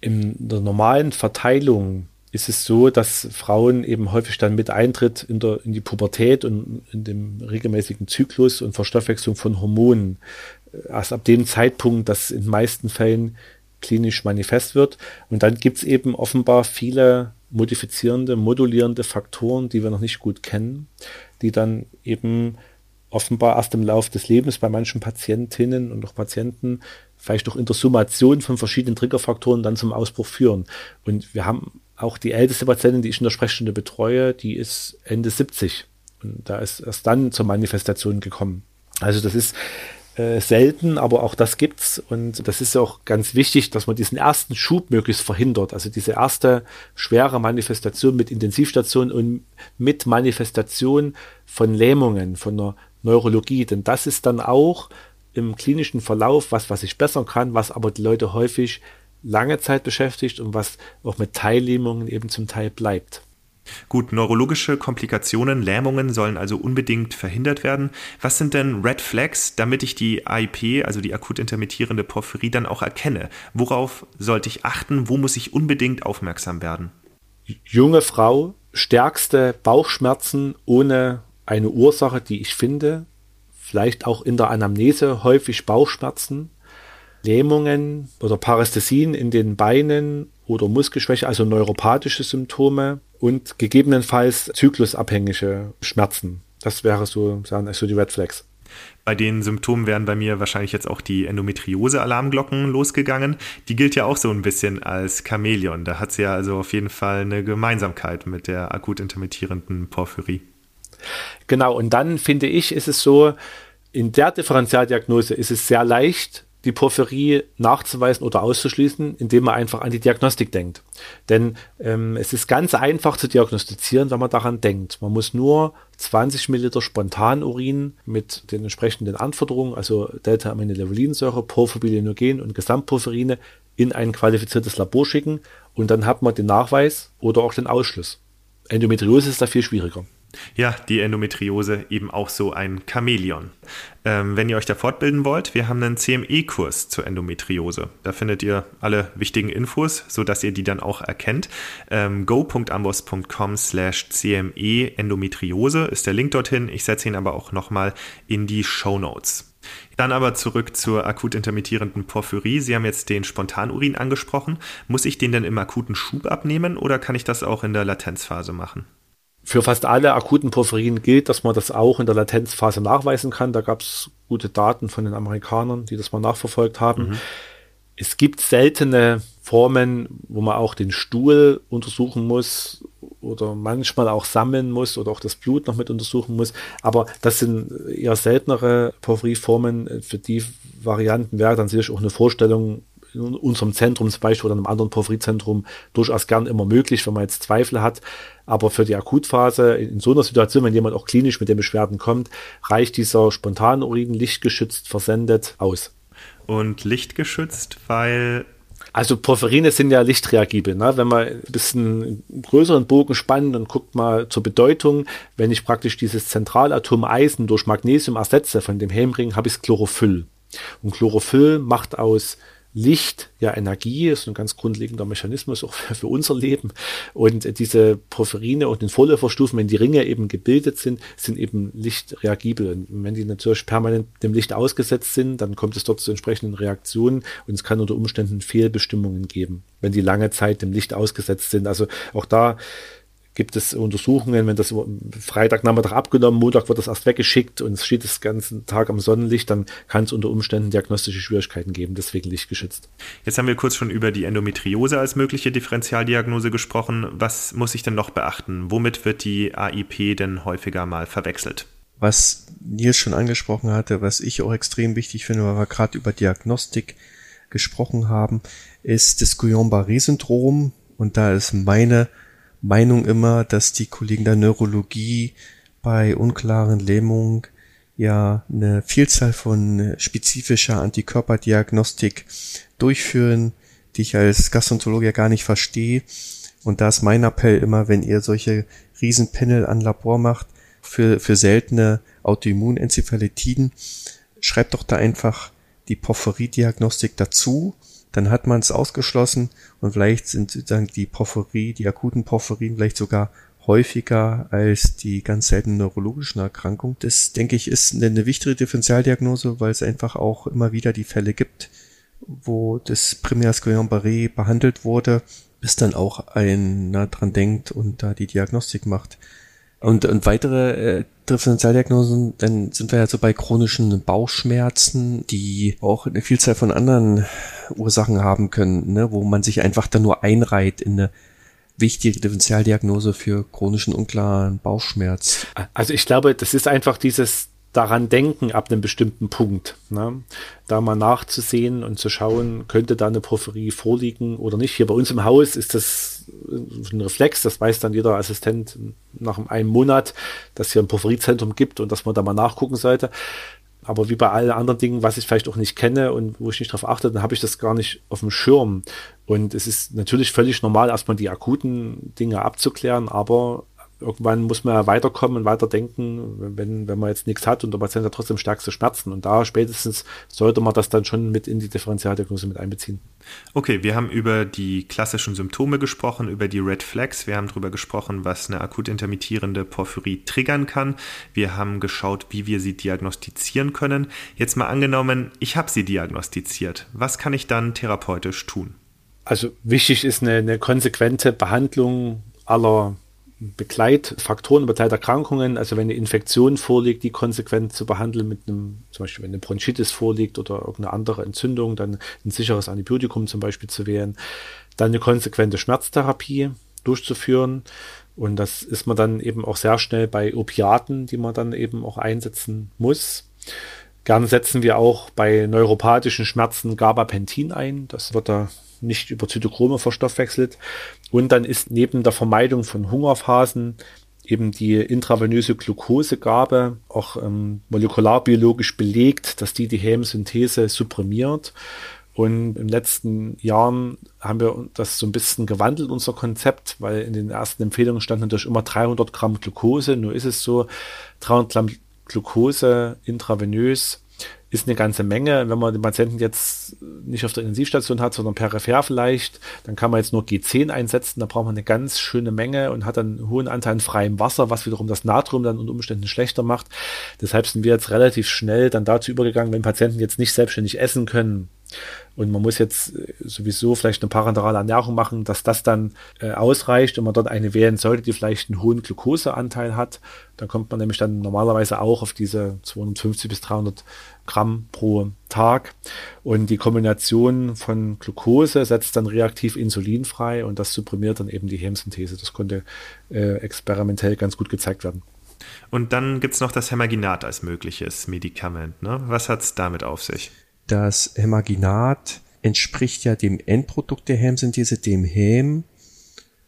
In der normalen Verteilung ist es so, dass Frauen eben häufig dann mit Eintritt in, der, in die Pubertät und in dem regelmäßigen Zyklus und Verstoffwechslung von Hormonen erst ab dem Zeitpunkt, das in den meisten Fällen klinisch manifest wird. Und dann gibt es eben offenbar viele modifizierende, modulierende Faktoren, die wir noch nicht gut kennen, die dann eben offenbar erst im Lauf des Lebens bei manchen Patientinnen und auch Patienten vielleicht durch Intersummation von verschiedenen Triggerfaktoren dann zum Ausbruch führen. Und wir haben auch die älteste Patientin, die ich in der Sprechstunde betreue, die ist Ende 70. Und da ist erst dann zur Manifestation gekommen. Also das ist äh, selten, aber auch das gibt's. Und das ist auch ganz wichtig, dass man diesen ersten Schub möglichst verhindert. Also diese erste schwere Manifestation mit Intensivstation und mit Manifestation von Lähmungen, von der Neurologie. Denn das ist dann auch im klinischen Verlauf was, was ich bessern kann, was aber die Leute häufig lange Zeit beschäftigt und was auch mit Teillähmungen eben zum Teil bleibt. Gut, neurologische Komplikationen, Lähmungen sollen also unbedingt verhindert werden. Was sind denn Red Flags, damit ich die AIP, also die akut intermittierende Porphyrie, dann auch erkenne? Worauf sollte ich achten? Wo muss ich unbedingt aufmerksam werden? Junge Frau, stärkste Bauchschmerzen ohne eine Ursache, die ich finde. Vielleicht auch in der Anamnese häufig Bauchschmerzen, Lähmungen oder Parästhesien in den Beinen oder Muskelschwäche, also neuropathische Symptome und gegebenenfalls zyklusabhängige Schmerzen. Das wäre so, sagen, so die Red Flags. Bei den Symptomen wären bei mir wahrscheinlich jetzt auch die Endometriose-Alarmglocken losgegangen. Die gilt ja auch so ein bisschen als Chamäleon. Da hat sie ja also auf jeden Fall eine Gemeinsamkeit mit der akut intermittierenden Porphyrie. Genau, und dann finde ich, ist es so, in der Differentialdiagnose ist es sehr leicht, die Porphyrie nachzuweisen oder auszuschließen, indem man einfach an die Diagnostik denkt. Denn ähm, es ist ganz einfach zu diagnostizieren, wenn man daran denkt. Man muss nur 20 Milliliter Spontanurin mit den entsprechenden Anforderungen, also Delta-Aminoleucolinsäure, Porphyrinogen und Gesamtporphyrine, in ein qualifiziertes Labor schicken und dann hat man den Nachweis oder auch den Ausschluss. Endometriose ist da viel schwieriger. Ja, die Endometriose eben auch so ein Chamäleon. Ähm, wenn ihr euch da fortbilden wollt, wir haben einen CME-Kurs zur Endometriose. Da findet ihr alle wichtigen Infos, sodass ihr die dann auch erkennt. Ähm, go.ambos.com slash CME Endometriose ist der Link dorthin. Ich setze ihn aber auch nochmal in die Show Notes. Dann aber zurück zur akut intermittierenden Porphyrie. Sie haben jetzt den Spontanurin angesprochen. Muss ich den denn im akuten Schub abnehmen oder kann ich das auch in der Latenzphase machen? Für fast alle akuten Porphyrien gilt, dass man das auch in der Latenzphase nachweisen kann. Da gab es gute Daten von den Amerikanern, die das mal nachverfolgt haben. Mhm. Es gibt seltene Formen, wo man auch den Stuhl untersuchen muss oder manchmal auch sammeln muss oder auch das Blut noch mit untersuchen muss. Aber das sind eher seltenere Porphyrieformen. Für die Varianten wäre dann sicherlich auch eine Vorstellung in unserem Zentrum zum Beispiel oder einem anderen Porphiriezentrum durchaus gern immer möglich, wenn man jetzt Zweifel hat. Aber für die Akutphase, in so einer Situation, wenn jemand auch klinisch mit den Beschwerden kommt, reicht dieser Spontanurin lichtgeschützt versendet aus. Und lichtgeschützt, weil also Porphyrine sind ja lichtreagibel. Ne? Wenn man ein bisschen größeren Bogen spannen und guckt mal zur Bedeutung, wenn ich praktisch dieses Zentralatom Eisen durch Magnesium ersetze von dem Helmring, habe ich Chlorophyll. Und Chlorophyll macht aus Licht ja Energie ist ein ganz grundlegender Mechanismus auch für, für unser Leben. Und diese Porphyrine und den Vorläuferstufen, wenn die Ringe eben gebildet sind, sind eben lichtreagibel. Und wenn die natürlich permanent dem Licht ausgesetzt sind, dann kommt es dort zu entsprechenden Reaktionen und es kann unter Umständen Fehlbestimmungen geben, wenn die lange Zeit dem Licht ausgesetzt sind. Also auch da gibt es Untersuchungen, wenn das Freitagnachmittag abgenommen, Montag wird das erst weggeschickt und es steht das ganze Tag am Sonnenlicht, dann kann es unter Umständen diagnostische Schwierigkeiten geben, deswegen lichtgeschützt. Jetzt haben wir kurz schon über die Endometriose als mögliche Differentialdiagnose gesprochen. Was muss ich denn noch beachten? Womit wird die AIP denn häufiger mal verwechselt? Was Nils schon angesprochen hatte, was ich auch extrem wichtig finde, weil wir gerade über Diagnostik gesprochen haben, ist das Guillain-Barré-Syndrom. Und da ist meine Meinung immer, dass die Kollegen der Neurologie bei unklaren Lähmung ja eine Vielzahl von spezifischer Antikörperdiagnostik durchführen, die ich als Gastroenterologe ja gar nicht verstehe. Und da ist mein Appell immer, wenn ihr solche Riesenpanel an Labor macht für, für seltene Autoimmunenzephalitiden, schreibt doch da einfach die Porphyrie-Diagnostik dazu dann hat man es ausgeschlossen und vielleicht sind sozusagen die Porphyrie, die akuten Porphyrien vielleicht sogar häufiger als die ganz seltenen neurologischen Erkrankungen. Das, denke ich, ist eine, wichtige Differentialdiagnose, weil es einfach auch immer wieder die Fälle gibt, wo das Primärs Guillain-Barré behandelt wurde, bis dann auch einer dran denkt und da die Diagnostik macht. Und, und weitere äh, Differentialdiagnosen, dann sind wir ja so bei chronischen Bauchschmerzen, die auch eine Vielzahl von anderen Ursachen haben können, ne, wo man sich einfach dann nur einreiht in eine wichtige Differentialdiagnose für chronischen unklaren Bauchschmerz. Also ich glaube, das ist einfach dieses daran denken ab einem bestimmten Punkt. Ne? Da mal nachzusehen und zu schauen, könnte da eine Porphyrie vorliegen oder nicht. Hier bei uns im Haus ist das ein Reflex, das weiß dann jeder Assistent nach einem Monat, dass hier ein Porphyrezentrum gibt und dass man da mal nachgucken sollte. Aber wie bei allen anderen Dingen, was ich vielleicht auch nicht kenne und wo ich nicht darauf achte, dann habe ich das gar nicht auf dem Schirm. Und es ist natürlich völlig normal, erstmal die akuten Dinge abzuklären, aber irgendwann muss man ja weiterkommen und weiterdenken, wenn, wenn man jetzt nichts hat und der Patient hat trotzdem stärkste Schmerzen. Und da spätestens sollte man das dann schon mit in die Differentialdiagnose mit einbeziehen. Okay, wir haben über die klassischen Symptome gesprochen, über die Red Flags. Wir haben darüber gesprochen, was eine akut intermittierende Porphyrie triggern kann. Wir haben geschaut, wie wir sie diagnostizieren können. Jetzt mal angenommen, ich habe sie diagnostiziert. Was kann ich dann therapeutisch tun? Also wichtig ist eine, eine konsequente Behandlung aller Begleitfaktoren, Begleiterkrankungen, also wenn eine Infektion vorliegt, die konsequent zu behandeln mit einem, zum Beispiel wenn eine Bronchitis vorliegt oder irgendeine andere Entzündung, dann ein sicheres Antibiotikum zum Beispiel zu wählen, dann eine konsequente Schmerztherapie durchzuführen. Und das ist man dann eben auch sehr schnell bei Opiaten, die man dann eben auch einsetzen muss. Gern setzen wir auch bei neuropathischen Schmerzen Gabapentin ein. Das wird da nicht über Zytochrome verstoffwechselt. Und dann ist neben der Vermeidung von Hungerphasen eben die intravenöse Glukosegabe auch ähm, molekularbiologisch belegt, dass die die Hemsynthese supprimiert. Und den letzten Jahren haben wir das so ein bisschen gewandelt, unser Konzept, weil in den ersten Empfehlungen stand natürlich immer 300 Gramm Glucose. Nur ist es so, 300 Gramm Glucose intravenös ist eine ganze Menge. Wenn man den Patienten jetzt nicht auf der Intensivstation hat, sondern peripher vielleicht, dann kann man jetzt nur G10 einsetzen. Da braucht man eine ganz schöne Menge und hat dann einen hohen Anteil an freiem Wasser, was wiederum das Natrium dann unter Umständen schlechter macht. Deshalb sind wir jetzt relativ schnell dann dazu übergegangen, wenn Patienten jetzt nicht selbstständig essen können, und man muss jetzt äh, sowieso vielleicht eine parenterale Ernährung machen, dass das dann äh, ausreicht und man dort eine wählen sollte, die vielleicht einen hohen Glukoseanteil hat. Dann kommt man nämlich dann normalerweise auch auf diese 250 bis 300 Gramm pro Tag. Und die Kombination von Glucose setzt dann reaktiv Insulin frei und das supprimiert dann eben die Hemsynthese. Das konnte äh, experimentell ganz gut gezeigt werden. Und dann gibt es noch das Hemaginat als mögliches Medikament. Ne? Was hat es damit auf sich? Das Hämaginat entspricht ja dem Endprodukt der Hämsynthese, dem Häm.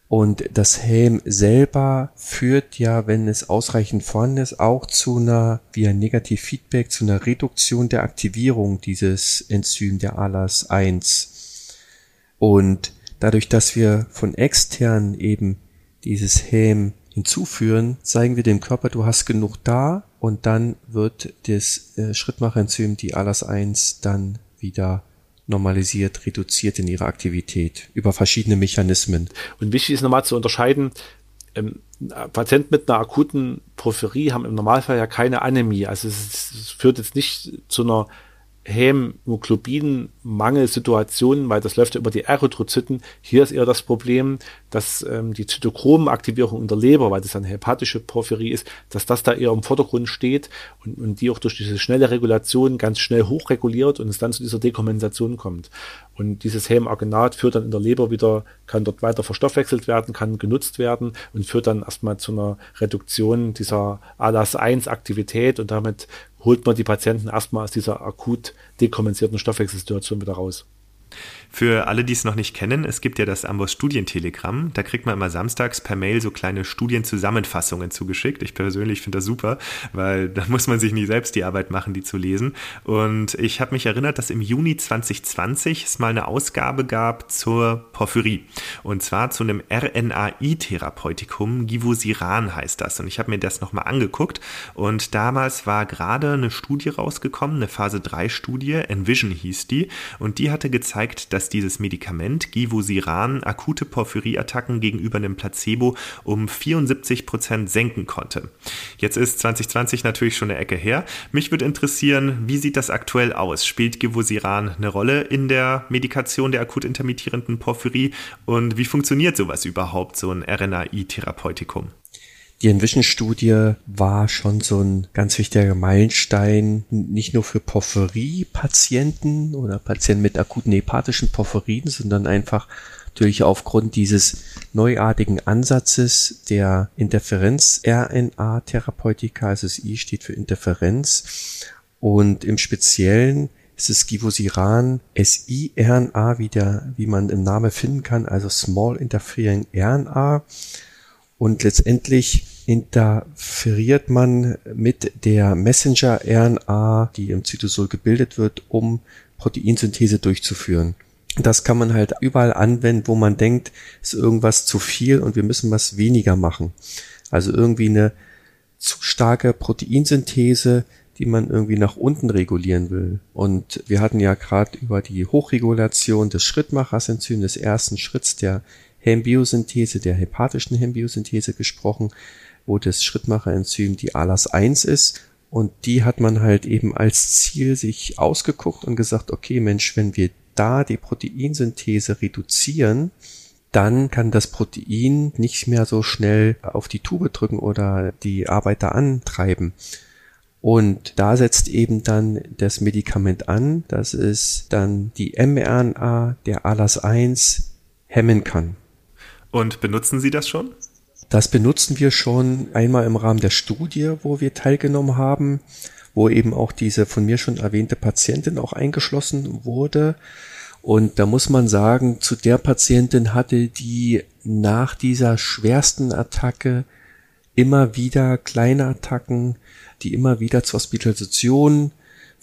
Und das Häm selber führt ja, wenn es ausreichend vorhanden ist, auch zu einer, via Negativfeedback, zu einer Reduktion der Aktivierung dieses Enzym der ALAS 1. Und dadurch, dass wir von extern eben dieses Häm hinzuführen, zeigen wir dem Körper, du hast genug da und dann wird das äh, Schrittmachenzym, die ALAS1, dann wieder normalisiert, reduziert in ihrer Aktivität über verschiedene Mechanismen. Und wichtig ist nochmal zu unterscheiden, ähm, Patienten mit einer akuten Porphyrie haben im Normalfall ja keine Anämie. Also es, es führt jetzt nicht zu einer Hämoglobinmangelsituationen, weil das läuft ja über die Erythrozyten. Hier ist eher das Problem, dass ähm, die Zytochromenaktivierung in der Leber, weil das eine hepatische Porphyrie ist, dass das da eher im Vordergrund steht und, und die auch durch diese schnelle Regulation ganz schnell hochreguliert und es dann zu dieser Dekompensation kommt. Und dieses Hämagenat führt dann in der Leber wieder, kann dort weiter verstoffwechselt werden, kann genutzt werden und führt dann erstmal zu einer Reduktion dieser ALAS-1-Aktivität und damit holt man die Patienten erstmal aus dieser akut dekompensierten Stoffwechselsituation wieder raus. Für alle, die es noch nicht kennen, es gibt ja das Amboss Studientelegramm. Da kriegt man immer samstags per Mail so kleine Studienzusammenfassungen zugeschickt. Ich persönlich finde das super, weil <laughs> da muss man sich nie selbst die Arbeit machen, die zu lesen. Und ich habe mich erinnert, dass im Juni 2020 es mal eine Ausgabe gab zur Porphyrie. Und zwar zu einem RNAi-Therapeutikum. Givosiran heißt das. Und ich habe mir das nochmal angeguckt. Und damals war gerade eine Studie rausgekommen, eine Phase 3-Studie, Envision hieß die. Und die hatte gezeigt, dass dass dieses Medikament Givosiran akute Porphyrieattacken gegenüber einem Placebo um 74 Prozent senken konnte. Jetzt ist 2020 natürlich schon eine Ecke her. Mich würde interessieren, wie sieht das aktuell aus? Spielt Givosiran eine Rolle in der Medikation der akut intermittierenden Porphyrie und wie funktioniert sowas überhaupt, so ein RNAi-Therapeutikum? Die Envision-Studie war schon so ein ganz wichtiger Meilenstein, nicht nur für Porphyrie-Patienten oder Patienten mit akuten hepatischen Porphyrien, sondern einfach natürlich aufgrund dieses neuartigen Ansatzes der Interferenz-RNA-Therapeutika, also das I steht für Interferenz. Und im Speziellen ist es Givosiran SI-RNA, wie, der, wie man im Namen finden kann, also Small Interfering RNA. Und letztendlich interferiert man mit der Messenger-RNA, die im Zytosol gebildet wird, um Proteinsynthese durchzuführen. Das kann man halt überall anwenden, wo man denkt, ist irgendwas zu viel und wir müssen was weniger machen. Also irgendwie eine zu starke Proteinsynthese, die man irgendwie nach unten regulieren will. Und wir hatten ja gerade über die Hochregulation des Schrittmachersenzyms, des ersten Schritts der Hembiosynthese, der hepatischen Hembiosynthese gesprochen wo das Schrittmacherenzym die ALAS1 ist. Und die hat man halt eben als Ziel sich ausgeguckt und gesagt, okay Mensch, wenn wir da die Proteinsynthese reduzieren, dann kann das Protein nicht mehr so schnell auf die Tube drücken oder die Arbeiter antreiben. Und da setzt eben dann das Medikament an, dass es dann die mRNA der ALAS1 hemmen kann. Und benutzen Sie das schon? Das benutzen wir schon einmal im Rahmen der Studie, wo wir teilgenommen haben, wo eben auch diese von mir schon erwähnte Patientin auch eingeschlossen wurde. Und da muss man sagen, zu der Patientin hatte die nach dieser schwersten Attacke immer wieder kleine Attacken, die immer wieder zur Hospitalisation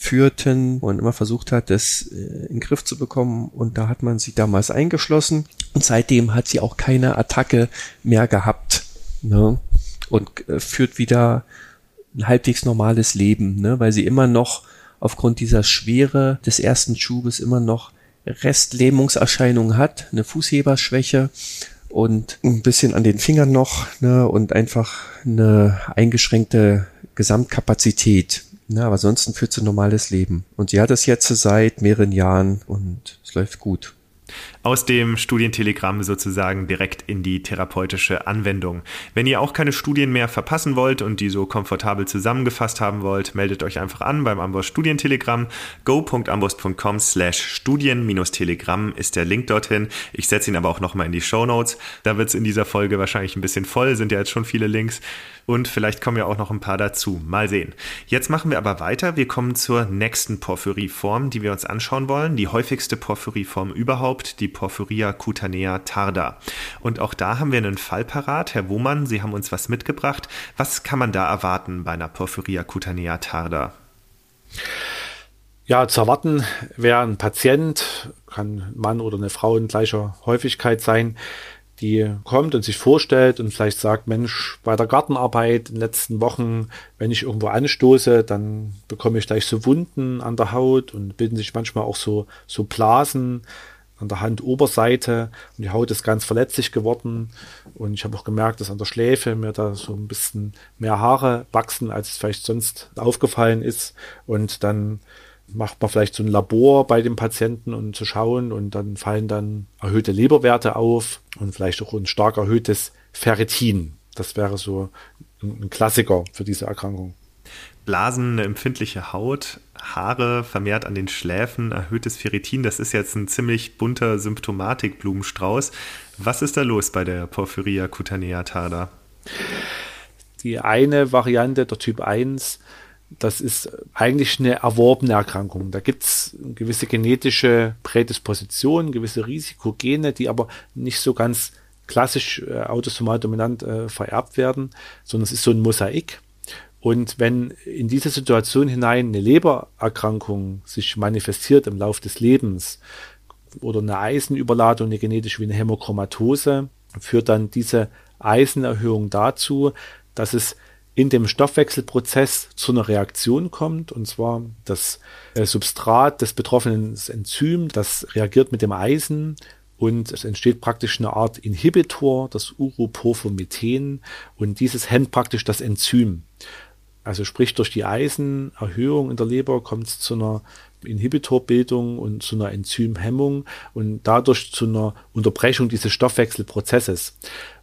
führten und immer versucht hat, das äh, in den Griff zu bekommen. Und da hat man sie damals eingeschlossen. Und seitdem hat sie auch keine Attacke mehr gehabt. Ne? Und äh, führt wieder ein halbwegs normales Leben, ne? weil sie immer noch aufgrund dieser Schwere des ersten Schubes immer noch Restlähmungserscheinungen hat, eine Fußheberschwäche und ein bisschen an den Fingern noch ne, und einfach eine eingeschränkte Gesamtkapazität. Ne, aber ansonsten führt sie ein normales Leben. Und sie hat es jetzt seit mehreren Jahren und es läuft gut aus dem Studientelegramm sozusagen direkt in die therapeutische Anwendung. Wenn ihr auch keine Studien mehr verpassen wollt und die so komfortabel zusammengefasst haben wollt, meldet euch einfach an beim Amboss Studientelegramm. go.amboss.com slash studien-telegramm ist der Link dorthin. Ich setze ihn aber auch nochmal in die Show Notes. Da wird es in dieser Folge wahrscheinlich ein bisschen voll, sind ja jetzt schon viele Links und vielleicht kommen ja auch noch ein paar dazu. Mal sehen. Jetzt machen wir aber weiter. Wir kommen zur nächsten Porphyrieform, die wir uns anschauen wollen. Die häufigste Porphyrieform überhaupt, die Porphyria cutanea tarda. Und auch da haben wir einen Fall parat. Herr Wohmann, Sie haben uns was mitgebracht. Was kann man da erwarten bei einer Porphyria cutanea tarda? Ja, zu erwarten wäre ein Patient, kann ein Mann oder eine Frau in gleicher Häufigkeit sein, die kommt und sich vorstellt und vielleicht sagt, Mensch, bei der Gartenarbeit in den letzten Wochen, wenn ich irgendwo anstoße, dann bekomme ich gleich so Wunden an der Haut und bilden sich manchmal auch so, so Blasen an der Handoberseite und die Haut ist ganz verletzlich geworden und ich habe auch gemerkt, dass an der Schläfe mir da so ein bisschen mehr Haare wachsen, als es vielleicht sonst aufgefallen ist und dann macht man vielleicht so ein Labor bei dem Patienten und um zu schauen und dann fallen dann erhöhte Leberwerte auf und vielleicht auch ein stark erhöhtes Ferritin. Das wäre so ein Klassiker für diese Erkrankung. Blasen, eine empfindliche Haut, Haare vermehrt an den Schläfen, erhöhtes Ferritin, das ist jetzt ein ziemlich bunter Symptomatik-Blumenstrauß. Was ist da los bei der Porphyria cutanea tarda? Die eine Variante, der Typ 1, das ist eigentlich eine erworbene Erkrankung. Da gibt es gewisse genetische Prädispositionen, gewisse Risikogene, die aber nicht so ganz klassisch äh, autosomal dominant äh, vererbt werden, sondern es ist so ein Mosaik. Und wenn in diese Situation hinein eine Lebererkrankung sich manifestiert im Laufe des Lebens oder eine Eisenüberladung, eine genetische wie eine Hämochromatose, führt dann diese Eisenerhöhung dazu, dass es in dem Stoffwechselprozess zu einer Reaktion kommt, und zwar das äh, Substrat des betroffenen Enzym, das reagiert mit dem Eisen. Und es entsteht praktisch eine Art Inhibitor, das Uroporphomethen, und dieses hemmt praktisch das Enzym. Also sprich, durch die Eisenerhöhung in der Leber kommt es zu einer Inhibitorbildung und zu einer Enzymhemmung und dadurch zu einer Unterbrechung dieses Stoffwechselprozesses.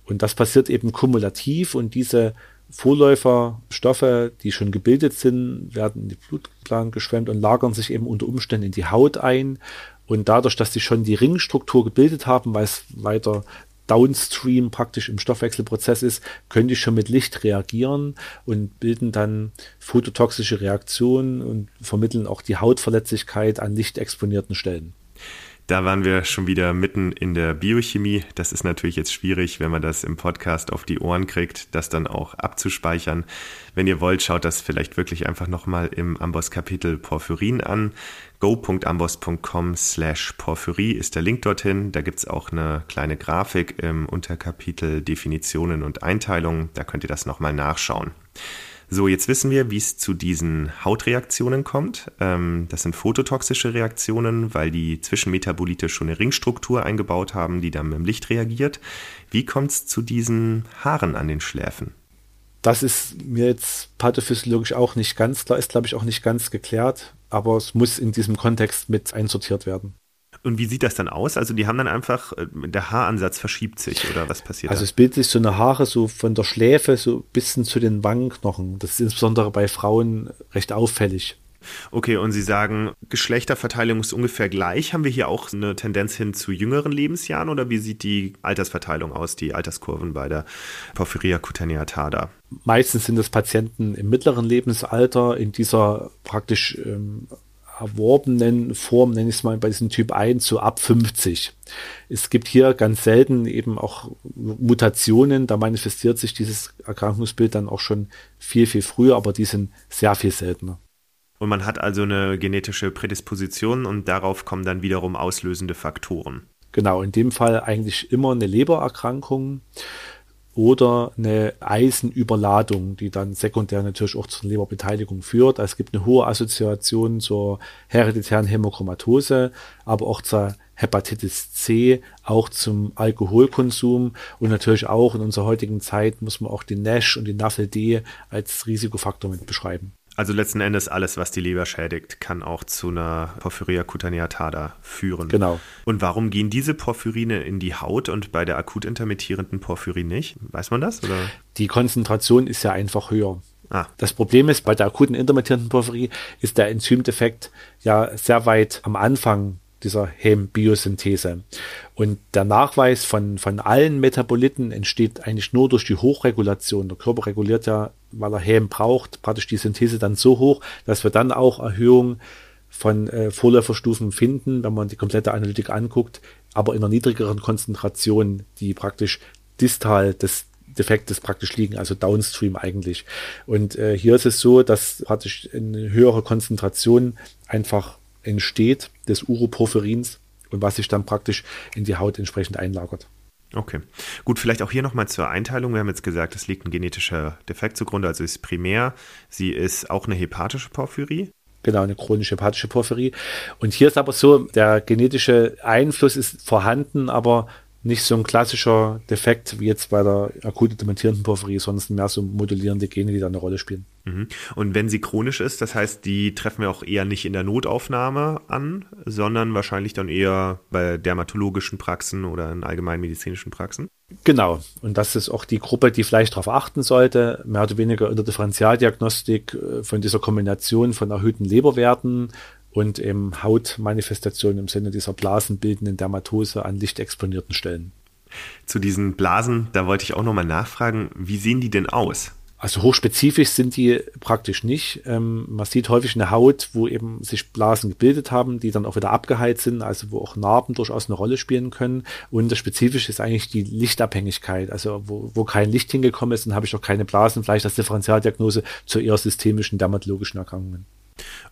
Und das passiert eben kumulativ und diese Vorläuferstoffe, die schon gebildet sind, werden in die Blutbahn geschwemmt und lagern sich eben unter Umständen in die Haut ein. Und dadurch, dass sie schon die Ringstruktur gebildet haben, weil es weiter downstream praktisch im Stoffwechselprozess ist, können die schon mit Licht reagieren und bilden dann phototoxische Reaktionen und vermitteln auch die Hautverletzlichkeit an lichtexponierten Stellen. Da waren wir schon wieder mitten in der Biochemie. Das ist natürlich jetzt schwierig, wenn man das im Podcast auf die Ohren kriegt, das dann auch abzuspeichern. Wenn ihr wollt, schaut das vielleicht wirklich einfach nochmal im Amboss-Kapitel Porphyrin an. go.amboss.com slash Porphyrie ist der Link dorthin. Da gibt's auch eine kleine Grafik im Unterkapitel Definitionen und Einteilungen. Da könnt ihr das nochmal nachschauen. So, jetzt wissen wir, wie es zu diesen Hautreaktionen kommt. Ähm, das sind phototoxische Reaktionen, weil die Zwischenmetabolite schon eine Ringstruktur eingebaut haben, die dann mit dem Licht reagiert. Wie kommt es zu diesen Haaren an den Schläfen? Das ist mir jetzt pathophysiologisch auch nicht ganz klar, ist glaube ich auch nicht ganz geklärt, aber es muss in diesem Kontext mit einsortiert werden. Und wie sieht das dann aus? Also die haben dann einfach, äh, der Haaransatz verschiebt sich oder was passiert? Also es bildet sich so eine Haare so von der Schläfe so bis zu den Wangenknochen. Das ist insbesondere bei Frauen recht auffällig. Okay, und Sie sagen, Geschlechterverteilung ist ungefähr gleich. Haben wir hier auch eine Tendenz hin zu jüngeren Lebensjahren oder wie sieht die Altersverteilung aus, die Alterskurven bei der Porphyria cutaneatada? Meistens sind es Patienten im mittleren Lebensalter in dieser praktisch ähm, erworbenen Form, nenne ich es mal, bei diesem Typ 1 so ab 50. Es gibt hier ganz selten eben auch Mutationen, da manifestiert sich dieses Erkrankungsbild dann auch schon viel, viel früher, aber die sind sehr viel seltener. Und man hat also eine genetische Prädisposition und darauf kommen dann wiederum auslösende Faktoren. Genau, in dem Fall eigentlich immer eine Lebererkrankung oder eine Eisenüberladung, die dann sekundär natürlich auch zur Leberbeteiligung führt. Also es gibt eine hohe Assoziation zur hereditären Hämochromatose, aber auch zur Hepatitis C, auch zum Alkoholkonsum und natürlich auch in unserer heutigen Zeit muss man auch die NASH und die NAFLD als Risikofaktor mit beschreiben. Also letzten Endes alles, was die Leber schädigt, kann auch zu einer Porphyria cutaneatada führen. Genau. Und warum gehen diese Porphyrine in die Haut und bei der akut intermittierenden Porphyrie nicht? Weiß man das? Oder? Die Konzentration ist ja einfach höher. Ah. Das Problem ist, bei der akuten intermittierenden Porphyrie ist der Enzymdefekt ja sehr weit am Anfang dieser Hembiosynthese. Und der Nachweis von, von allen Metaboliten entsteht eigentlich nur durch die Hochregulation. Der Körper reguliert ja, weil er Hem braucht, praktisch die Synthese dann so hoch, dass wir dann auch Erhöhungen von äh, Vorläuferstufen finden, wenn man die komplette Analytik anguckt, aber in einer niedrigeren Konzentration, die praktisch distal des Defektes praktisch liegen, also downstream eigentlich. Und äh, hier ist es so, dass praktisch eine höhere Konzentration einfach entsteht des Uroporphyrins und was sich dann praktisch in die Haut entsprechend einlagert. Okay. Gut, vielleicht auch hier nochmal zur Einteilung. Wir haben jetzt gesagt, es liegt ein genetischer Defekt zugrunde, also ist primär. Sie ist auch eine hepatische Porphyrie. Genau, eine chronische hepatische Porphyrie. Und hier ist aber so, der genetische Einfluss ist vorhanden, aber nicht so ein klassischer Defekt wie jetzt bei der akut intermittierenden Porphyrie, sondern mehr so modulierende Gene, die da eine Rolle spielen. Mhm. Und wenn sie chronisch ist, das heißt, die treffen wir auch eher nicht in der Notaufnahme an, sondern wahrscheinlich dann eher bei dermatologischen Praxen oder in allgemeinmedizinischen Praxen. Genau. Und das ist auch die Gruppe, die vielleicht darauf achten sollte, mehr oder weniger in der Differentialdiagnostik äh, von dieser Kombination von erhöhten Leberwerten und eben Hautmanifestationen im Sinne dieser blasenbildenden Dermatose an lichtexponierten Stellen. Zu diesen Blasen, da wollte ich auch nochmal nachfragen, wie sehen die denn aus? Also hochspezifisch sind die praktisch nicht. Ähm, man sieht häufig eine Haut, wo eben sich Blasen gebildet haben, die dann auch wieder abgeheilt sind, also wo auch Narben durchaus eine Rolle spielen können. Und das Spezifische ist eigentlich die Lichtabhängigkeit. Also wo, wo kein Licht hingekommen ist, dann habe ich auch keine Blasen, vielleicht als Differentialdiagnose zu eher systemischen dermatologischen Erkrankungen.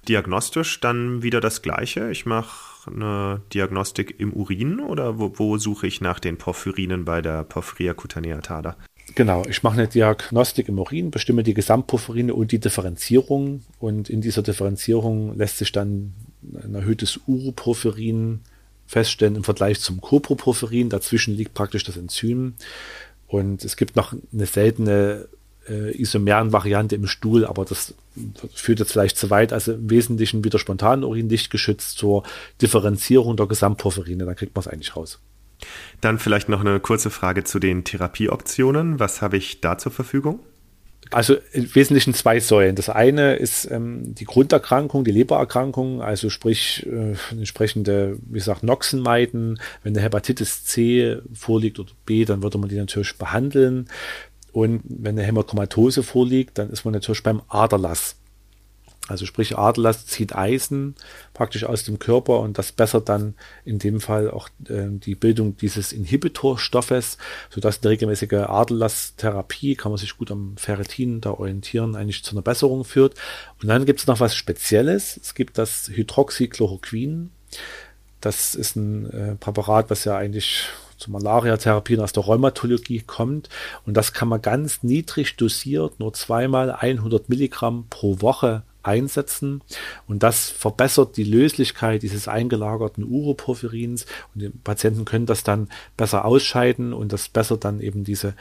Diagnostisch dann wieder das Gleiche. Ich mache eine Diagnostik im Urin oder wo, wo suche ich nach den Porphyrinen bei der Porphyria cutaneatada? Genau, ich mache eine Diagnostik im Urin, bestimme die Gesamtporphyrine und die Differenzierung. Und in dieser Differenzierung lässt sich dann ein erhöhtes Uroporphyrin feststellen im Vergleich zum Coproporphyrin. Dazwischen liegt praktisch das Enzym. Und es gibt noch eine seltene äh, isomeren im Stuhl, aber das führt jetzt vielleicht zu weit. Also im Wesentlichen wieder spontan Urin nicht geschützt zur Differenzierung der Gesamtporphyrine. Dann kriegt man es eigentlich raus. Dann vielleicht noch eine kurze Frage zu den Therapieoptionen. Was habe ich da zur Verfügung? Also im Wesentlichen zwei Säulen. Das eine ist ähm, die Grunderkrankung, die Lebererkrankung, also sprich äh, entsprechende, wie gesagt, Noxen meiden. Wenn eine Hepatitis C vorliegt oder B, dann würde man die natürlich behandeln. Und wenn eine Hämochromatose vorliegt, dann ist man natürlich beim Aderlass. Also sprich, Aderlass zieht Eisen praktisch aus dem Körper und das bessert dann in dem Fall auch äh, die Bildung dieses Inhibitorstoffes, sodass eine regelmäßige Aderlasstherapie, kann man sich gut am Ferritin da orientieren, eigentlich zu einer Besserung führt. Und dann gibt es noch was Spezielles. Es gibt das Hydroxychloroquin. Das ist ein äh, Präparat, was ja eigentlich zu Malaria-Therapien aus der Rheumatologie kommt. Und das kann man ganz niedrig dosiert, nur zweimal 100 Milligramm pro Woche einsetzen und das verbessert die Löslichkeit dieses eingelagerten Uroporphyrins und die Patienten können das dann besser ausscheiden und das bessert dann eben diese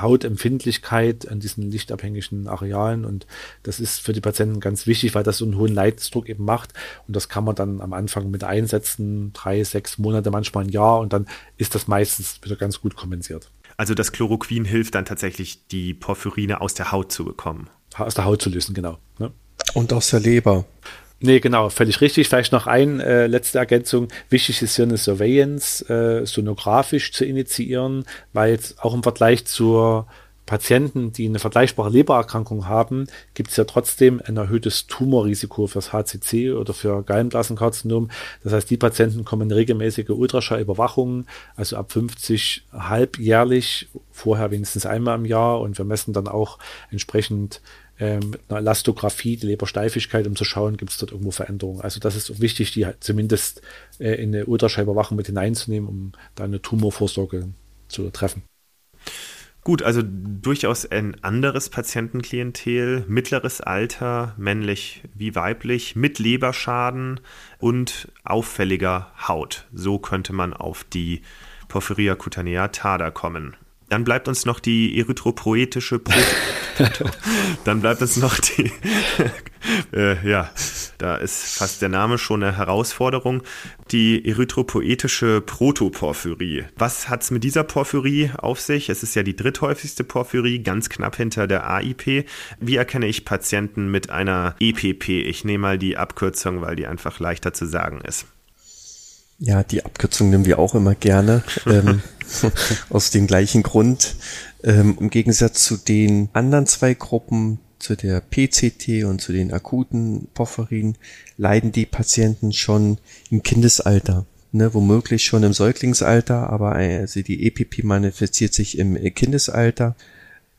Hautempfindlichkeit an diesen lichtabhängigen Arealen und das ist für die Patienten ganz wichtig, weil das so einen hohen Leidensdruck eben macht und das kann man dann am Anfang mit einsetzen, drei, sechs Monate, manchmal ein Jahr und dann ist das meistens wieder ganz gut kompensiert. Also das Chloroquin hilft dann tatsächlich, die Porphyrine aus der Haut zu bekommen. Aus der Haut zu lösen, genau. Ne? Und aus der Leber. Nee, genau, völlig richtig. Vielleicht noch eine äh, letzte Ergänzung. Wichtig ist hier eine Surveillance äh, sonografisch zu initiieren, weil jetzt auch im Vergleich zur Patienten, die eine vergleichbare Lebererkrankung haben, gibt es ja trotzdem ein erhöhtes Tumorrisiko fürs HCC oder für Gallenblasenkarzinom. Das heißt, die Patienten kommen in regelmäßige Ultraschallüberwachungen, also ab 50 halbjährlich, vorher wenigstens einmal im Jahr und wir messen dann auch entsprechend äh, mit einer Elastographie, die Lebersteifigkeit, um zu schauen, gibt es dort irgendwo Veränderungen. Also das ist wichtig, die halt zumindest äh, in eine Ultraschallüberwachung mit hineinzunehmen, um da eine Tumorvorsorge zu treffen. Gut, also durchaus ein anderes Patientenklientel, mittleres Alter, männlich wie weiblich, mit Leberschaden und auffälliger Haut. So könnte man auf die Porphyria cutanea tada kommen. Dann bleibt uns noch die erythropoetische Pro <laughs> Dann bleibt uns noch die <laughs> äh, ja, da ist fast der Name schon eine Herausforderung. Die erythropoetische Protoporphyrie. Was hat es mit dieser Porphyrie auf sich? Es ist ja die dritthäufigste Porphyrie, ganz knapp hinter der AIP. Wie erkenne ich Patienten mit einer EPP? Ich nehme mal die Abkürzung, weil die einfach leichter zu sagen ist. Ja, die Abkürzung nehmen wir auch immer gerne. ähm, <laughs> aus dem gleichen Grund. Ähm, Im Gegensatz zu den anderen zwei Gruppen, zu der PCT und zu den akuten Porphyrin, leiden die Patienten schon im Kindesalter. Ne, womöglich schon im Säuglingsalter, aber also die EPP manifestiert sich im Kindesalter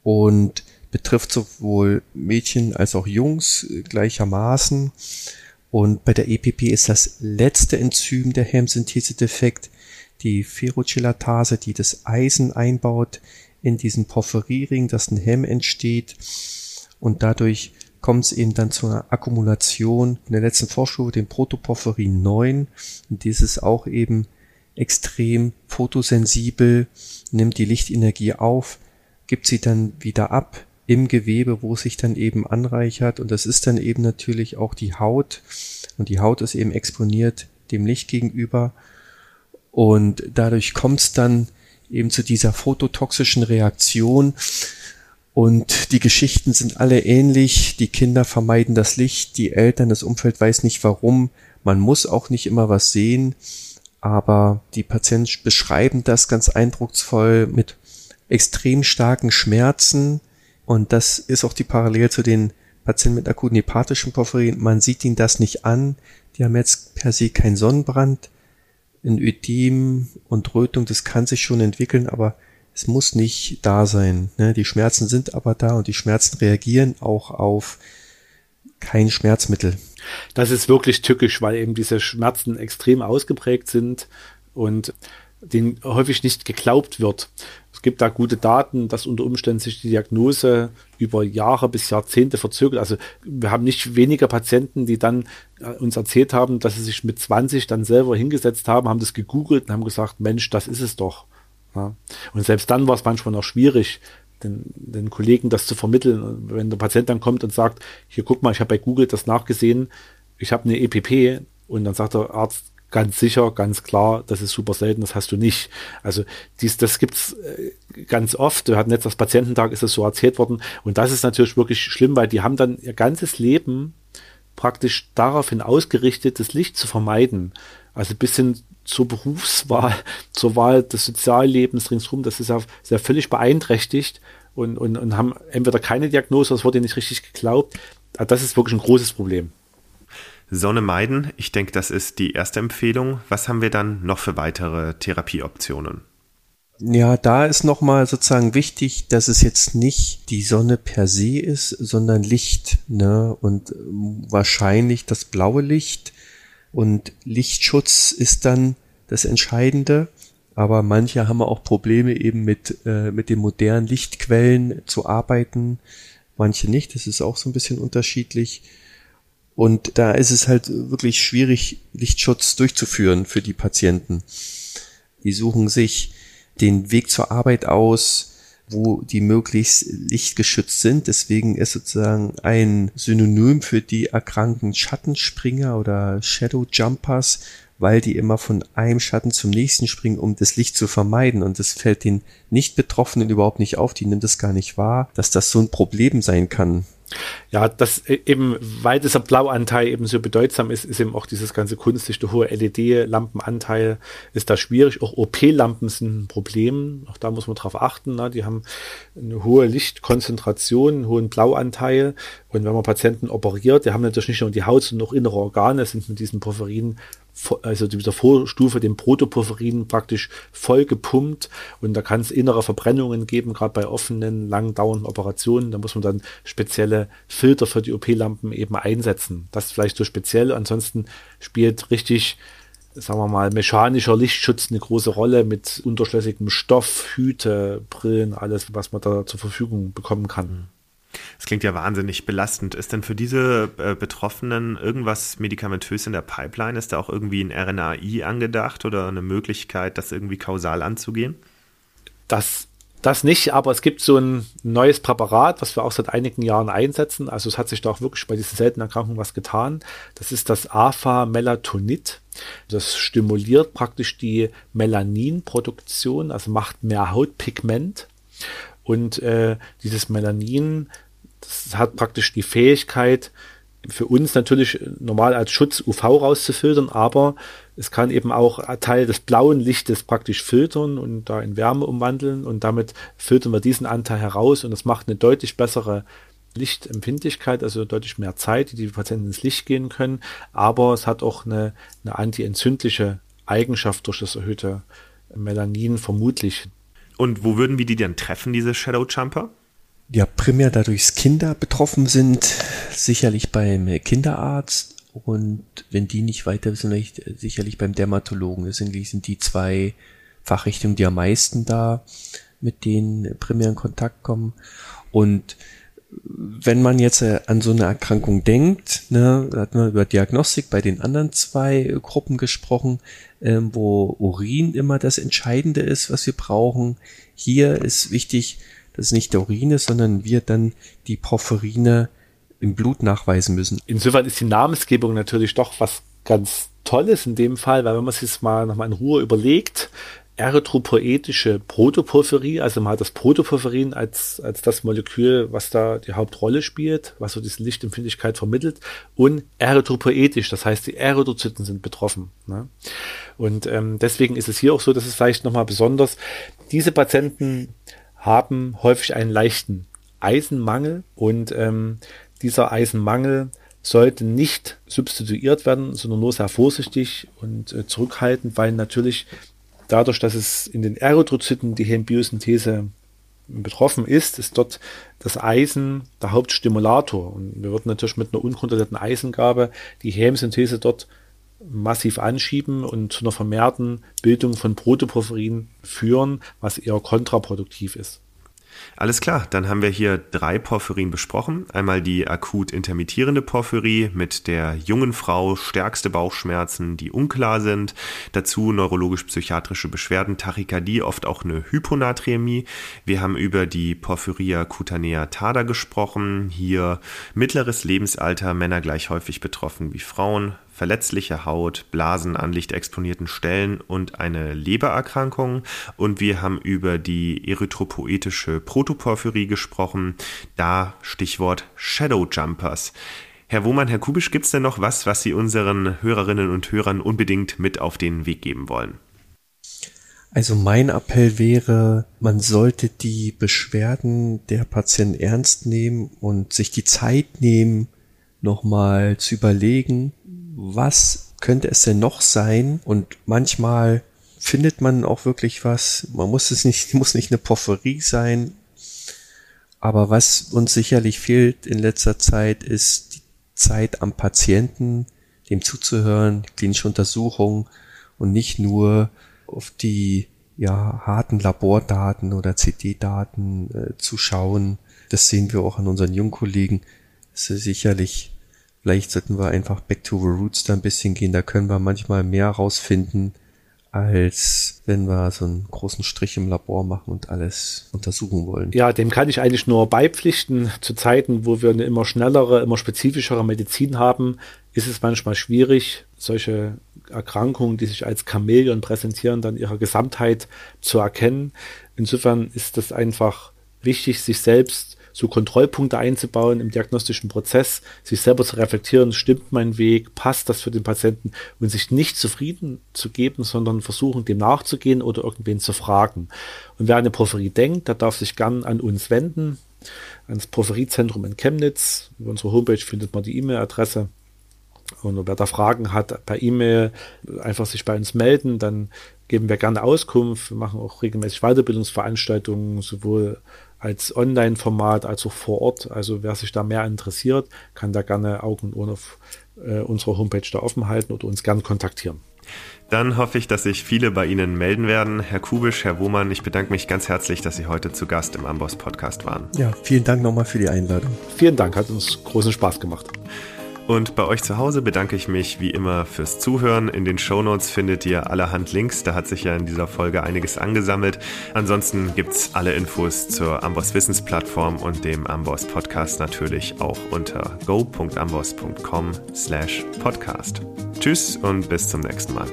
und betrifft sowohl Mädchen als auch Jungs gleichermaßen. Und bei der EPP ist das letzte Enzym der Hemsynthese-Defekt die Ferrochelatase, die das Eisen einbaut in diesen Porphyrierring, dass ein Hemm entsteht. Und dadurch kommt es eben dann zu einer Akkumulation in der letzten Vorstufe, dem Protoporphyrin 9. Und dieses auch eben extrem photosensibel, nimmt die Lichtenergie auf, gibt sie dann wieder ab im Gewebe, wo es sich dann eben anreichert. Und das ist dann eben natürlich auch die Haut. Und die Haut ist eben exponiert dem Licht gegenüber. Und dadurch kommt es dann eben zu dieser phototoxischen Reaktion. Und die Geschichten sind alle ähnlich. Die Kinder vermeiden das Licht, die Eltern, das Umfeld weiß nicht warum. Man muss auch nicht immer was sehen. Aber die Patienten beschreiben das ganz eindrucksvoll mit extrem starken Schmerzen, und das ist auch die Parallele zu den Patienten mit akuten hepatischen Porphyrien. Man sieht ihnen das nicht an. Die haben jetzt per se keinen Sonnenbrand. Ein Ödem und Rötung, das kann sich schon entwickeln, aber es muss nicht da sein. Ne? Die Schmerzen sind aber da und die Schmerzen reagieren auch auf kein Schmerzmittel. Das ist wirklich tückisch, weil eben diese Schmerzen extrem ausgeprägt sind und denen häufig nicht geglaubt wird. Gibt da gute Daten, dass unter Umständen sich die Diagnose über Jahre bis Jahrzehnte verzögert. Also wir haben nicht weniger Patienten, die dann äh, uns erzählt haben, dass sie sich mit 20 dann selber hingesetzt haben, haben das gegoogelt und haben gesagt, Mensch, das ist es doch. Ja. Und selbst dann war es manchmal noch schwierig, den, den Kollegen das zu vermitteln. wenn der Patient dann kommt und sagt, hier guck mal, ich habe bei Google das nachgesehen, ich habe eine EPP und dann sagt der Arzt, ganz sicher, ganz klar, das ist super selten, das hast du nicht. Also dies, das gibt's äh, ganz oft. Wir hatten jetzt das Patiententag, ist es so erzählt worden. Und das ist natürlich wirklich schlimm, weil die haben dann ihr ganzes Leben praktisch daraufhin ausgerichtet, das Licht zu vermeiden. Also bis hin zur Berufswahl, <laughs> zur Wahl des Soziallebens ringsherum, das ist ja sehr völlig beeinträchtigt und, und, und haben entweder keine Diagnose, es wurde nicht richtig geglaubt. Das ist wirklich ein großes Problem. Sonne meiden, ich denke, das ist die erste Empfehlung. Was haben wir dann noch für weitere Therapieoptionen? Ja, da ist nochmal sozusagen wichtig, dass es jetzt nicht die Sonne per se ist, sondern Licht, ne? Und ähm, wahrscheinlich das blaue Licht. Und Lichtschutz ist dann das Entscheidende. Aber manche haben auch Probleme eben mit, äh, mit den modernen Lichtquellen zu arbeiten. Manche nicht. Das ist auch so ein bisschen unterschiedlich. Und da ist es halt wirklich schwierig, Lichtschutz durchzuführen für die Patienten. Die suchen sich den Weg zur Arbeit aus, wo die möglichst lichtgeschützt sind. Deswegen ist sozusagen ein Synonym für die erkrankten Schattenspringer oder Shadow Jumpers, weil die immer von einem Schatten zum nächsten springen, um das Licht zu vermeiden. Und das fällt den Nicht-Betroffenen überhaupt nicht auf. Die nimmt es gar nicht wahr, dass das so ein Problem sein kann. Ja, das e-, eben, weil dieser Blauanteil eben so bedeutsam ist, ist eben auch dieses ganze kunstlichte hohe LED-Lampenanteil ist da schwierig. Auch OP-Lampen sind ein Problem. Auch da muss man drauf achten. Ne? Die haben eine hohe Lichtkonzentration, einen hohen Blauanteil. Und wenn man Patienten operiert, die haben natürlich nicht nur die Haut, sondern auch innere Organe sind mit diesen Porphyrin also dieser Vorstufe, dem Protoporphyrin praktisch voll gepumpt und da kann es innere Verbrennungen geben, gerade bei offenen, lang dauernden Operationen. Da muss man dann spezielle Filter für die OP-Lampen eben einsetzen. Das ist vielleicht so speziell. Ansonsten spielt richtig, sagen wir mal, mechanischer Lichtschutz eine große Rolle mit unterschlüssigem Stoff, Hüte, Brillen, alles, was man da zur Verfügung bekommen kann. Das klingt ja wahnsinnig belastend. Ist denn für diese äh, Betroffenen irgendwas medikamentös in der Pipeline? Ist da auch irgendwie ein RNAi angedacht oder eine Möglichkeit, das irgendwie kausal anzugehen? Das, das nicht, aber es gibt so ein neues Präparat, was wir auch seit einigen Jahren einsetzen. Also es hat sich da auch wirklich bei diesen seltenen Erkrankungen was getan. Das ist das AFA-Melatonid. Das stimuliert praktisch die Melaninproduktion, also macht mehr Hautpigment. Und äh, dieses Melanin das hat praktisch die Fähigkeit, für uns natürlich normal als Schutz UV rauszufiltern, aber es kann eben auch Teil des blauen Lichtes praktisch filtern und da in Wärme umwandeln und damit filtern wir diesen Anteil heraus und das macht eine deutlich bessere Lichtempfindlichkeit, also deutlich mehr Zeit, die die Patienten ins Licht gehen können, aber es hat auch eine, eine antientzündliche Eigenschaft durch das erhöhte Melanin vermutlich. Und wo würden wir die denn treffen, diese Shadow Jumper? Ja primär dadurch Kinder betroffen sind, sicherlich beim Kinderarzt und wenn die nicht weiter wissen, vielleicht sicherlich beim Dermatologen. Das sind, die zwei Fachrichtungen, die am meisten da mit denen primär in Kontakt kommen. Und wenn man jetzt äh, an so eine Erkrankung denkt, ne, hat man über Diagnostik bei den anderen zwei Gruppen gesprochen, ähm, wo Urin immer das Entscheidende ist, was wir brauchen. Hier ist wichtig, dass es nicht der Urin ist, sondern wir dann die Porphyrine im Blut nachweisen müssen. Insofern ist die Namensgebung natürlich doch was ganz Tolles in dem Fall, weil wenn man sich das mal nochmal in Ruhe überlegt, erythropoetische Protoporphyrie, also man hat das Protoporphyrin als, als das Molekül, was da die Hauptrolle spielt, was so diese Lichtempfindlichkeit vermittelt, und erythropoetisch, das heißt, die Erythrozyten sind betroffen. Ne? Und ähm, deswegen ist es hier auch so, dass es vielleicht nochmal besonders, diese Patienten haben häufig einen leichten Eisenmangel und ähm, dieser Eisenmangel sollte nicht substituiert werden, sondern nur sehr vorsichtig und äh, zurückhaltend, weil natürlich dadurch, dass es in den Erythrozyten die Hembiosynthese betroffen ist, ist dort das Eisen der Hauptstimulator. Und wir würden natürlich mit einer unkontrollierten Eisengabe die Hemsynthese dort massiv anschieben und zu einer vermehrten Bildung von Protoporphyrin führen, was eher kontraproduktiv ist. Alles klar, dann haben wir hier drei Porphyrien besprochen. Einmal die akut intermittierende Porphyrie mit der jungen Frau, stärkste Bauchschmerzen, die unklar sind. Dazu neurologisch-psychiatrische Beschwerden, Tachykardie, oft auch eine Hyponaträmie. Wir haben über die Porphyria cutanea tada gesprochen. Hier mittleres Lebensalter, Männer gleich häufig betroffen wie Frauen verletzliche Haut, Blasen an lichtexponierten Stellen und eine Lebererkrankung. Und wir haben über die erythropoetische Protoporphyrie gesprochen. Da Stichwort Shadow Jumpers. Herr Wohmann, Herr Kubisch, gibt es denn noch was, was Sie unseren Hörerinnen und Hörern unbedingt mit auf den Weg geben wollen? Also mein Appell wäre, man sollte die Beschwerden der Patienten ernst nehmen und sich die Zeit nehmen, nochmal zu überlegen, was könnte es denn noch sein? Und manchmal findet man auch wirklich was. Man muss es nicht, <laughs> muss nicht eine Porphyrie sein. Aber was uns sicherlich fehlt in letzter Zeit, ist die Zeit am Patienten, dem zuzuhören, klinische Untersuchung und nicht nur auf die ja, harten Labordaten oder CD-Daten äh, zu schauen. Das sehen wir auch an unseren Jungkollegen. Es ist sicherlich Vielleicht sollten wir einfach back to the roots da ein bisschen gehen. Da können wir manchmal mehr rausfinden als wenn wir so einen großen Strich im Labor machen und alles untersuchen wollen. Ja, dem kann ich eigentlich nur beipflichten. Zu Zeiten, wo wir eine immer schnellere, immer spezifischere Medizin haben, ist es manchmal schwierig, solche Erkrankungen, die sich als Chamäleon präsentieren, dann ihrer Gesamtheit zu erkennen. Insofern ist es einfach wichtig, sich selbst so Kontrollpunkte einzubauen im diagnostischen Prozess, sich selber zu reflektieren, stimmt mein Weg, passt das für den Patienten und sich nicht zufrieden zu geben, sondern versuchen, dem nachzugehen oder irgendwen zu fragen. Und wer eine Porphyrie denkt, der darf sich gern an uns wenden, ans Porphyrien-Zentrum in Chemnitz. Über unsere Homepage findet man die E-Mail-Adresse. Und wer da Fragen hat, per E-Mail einfach sich bei uns melden, dann geben wir gerne Auskunft. Wir machen auch regelmäßig Weiterbildungsveranstaltungen, sowohl als Online-Format als auch vor Ort. Also wer sich da mehr interessiert, kann da gerne Augen und Ohren auf äh, unserer Homepage da offen halten oder uns gerne kontaktieren. Dann hoffe ich, dass sich viele bei Ihnen melden werden. Herr Kubisch, Herr Wohmann, ich bedanke mich ganz herzlich, dass Sie heute zu Gast im Amboss Podcast waren. Ja, vielen Dank nochmal für die Einladung. Vielen Dank, hat uns großen Spaß gemacht. Und bei euch zu Hause bedanke ich mich wie immer fürs Zuhören. In den Shownotes findet ihr allerhand Links. Da hat sich ja in dieser Folge einiges angesammelt. Ansonsten gibt es alle Infos zur Amboss Wissensplattform und dem Amboss Podcast natürlich auch unter go.amboss.com slash podcast. Tschüss und bis zum nächsten Mal.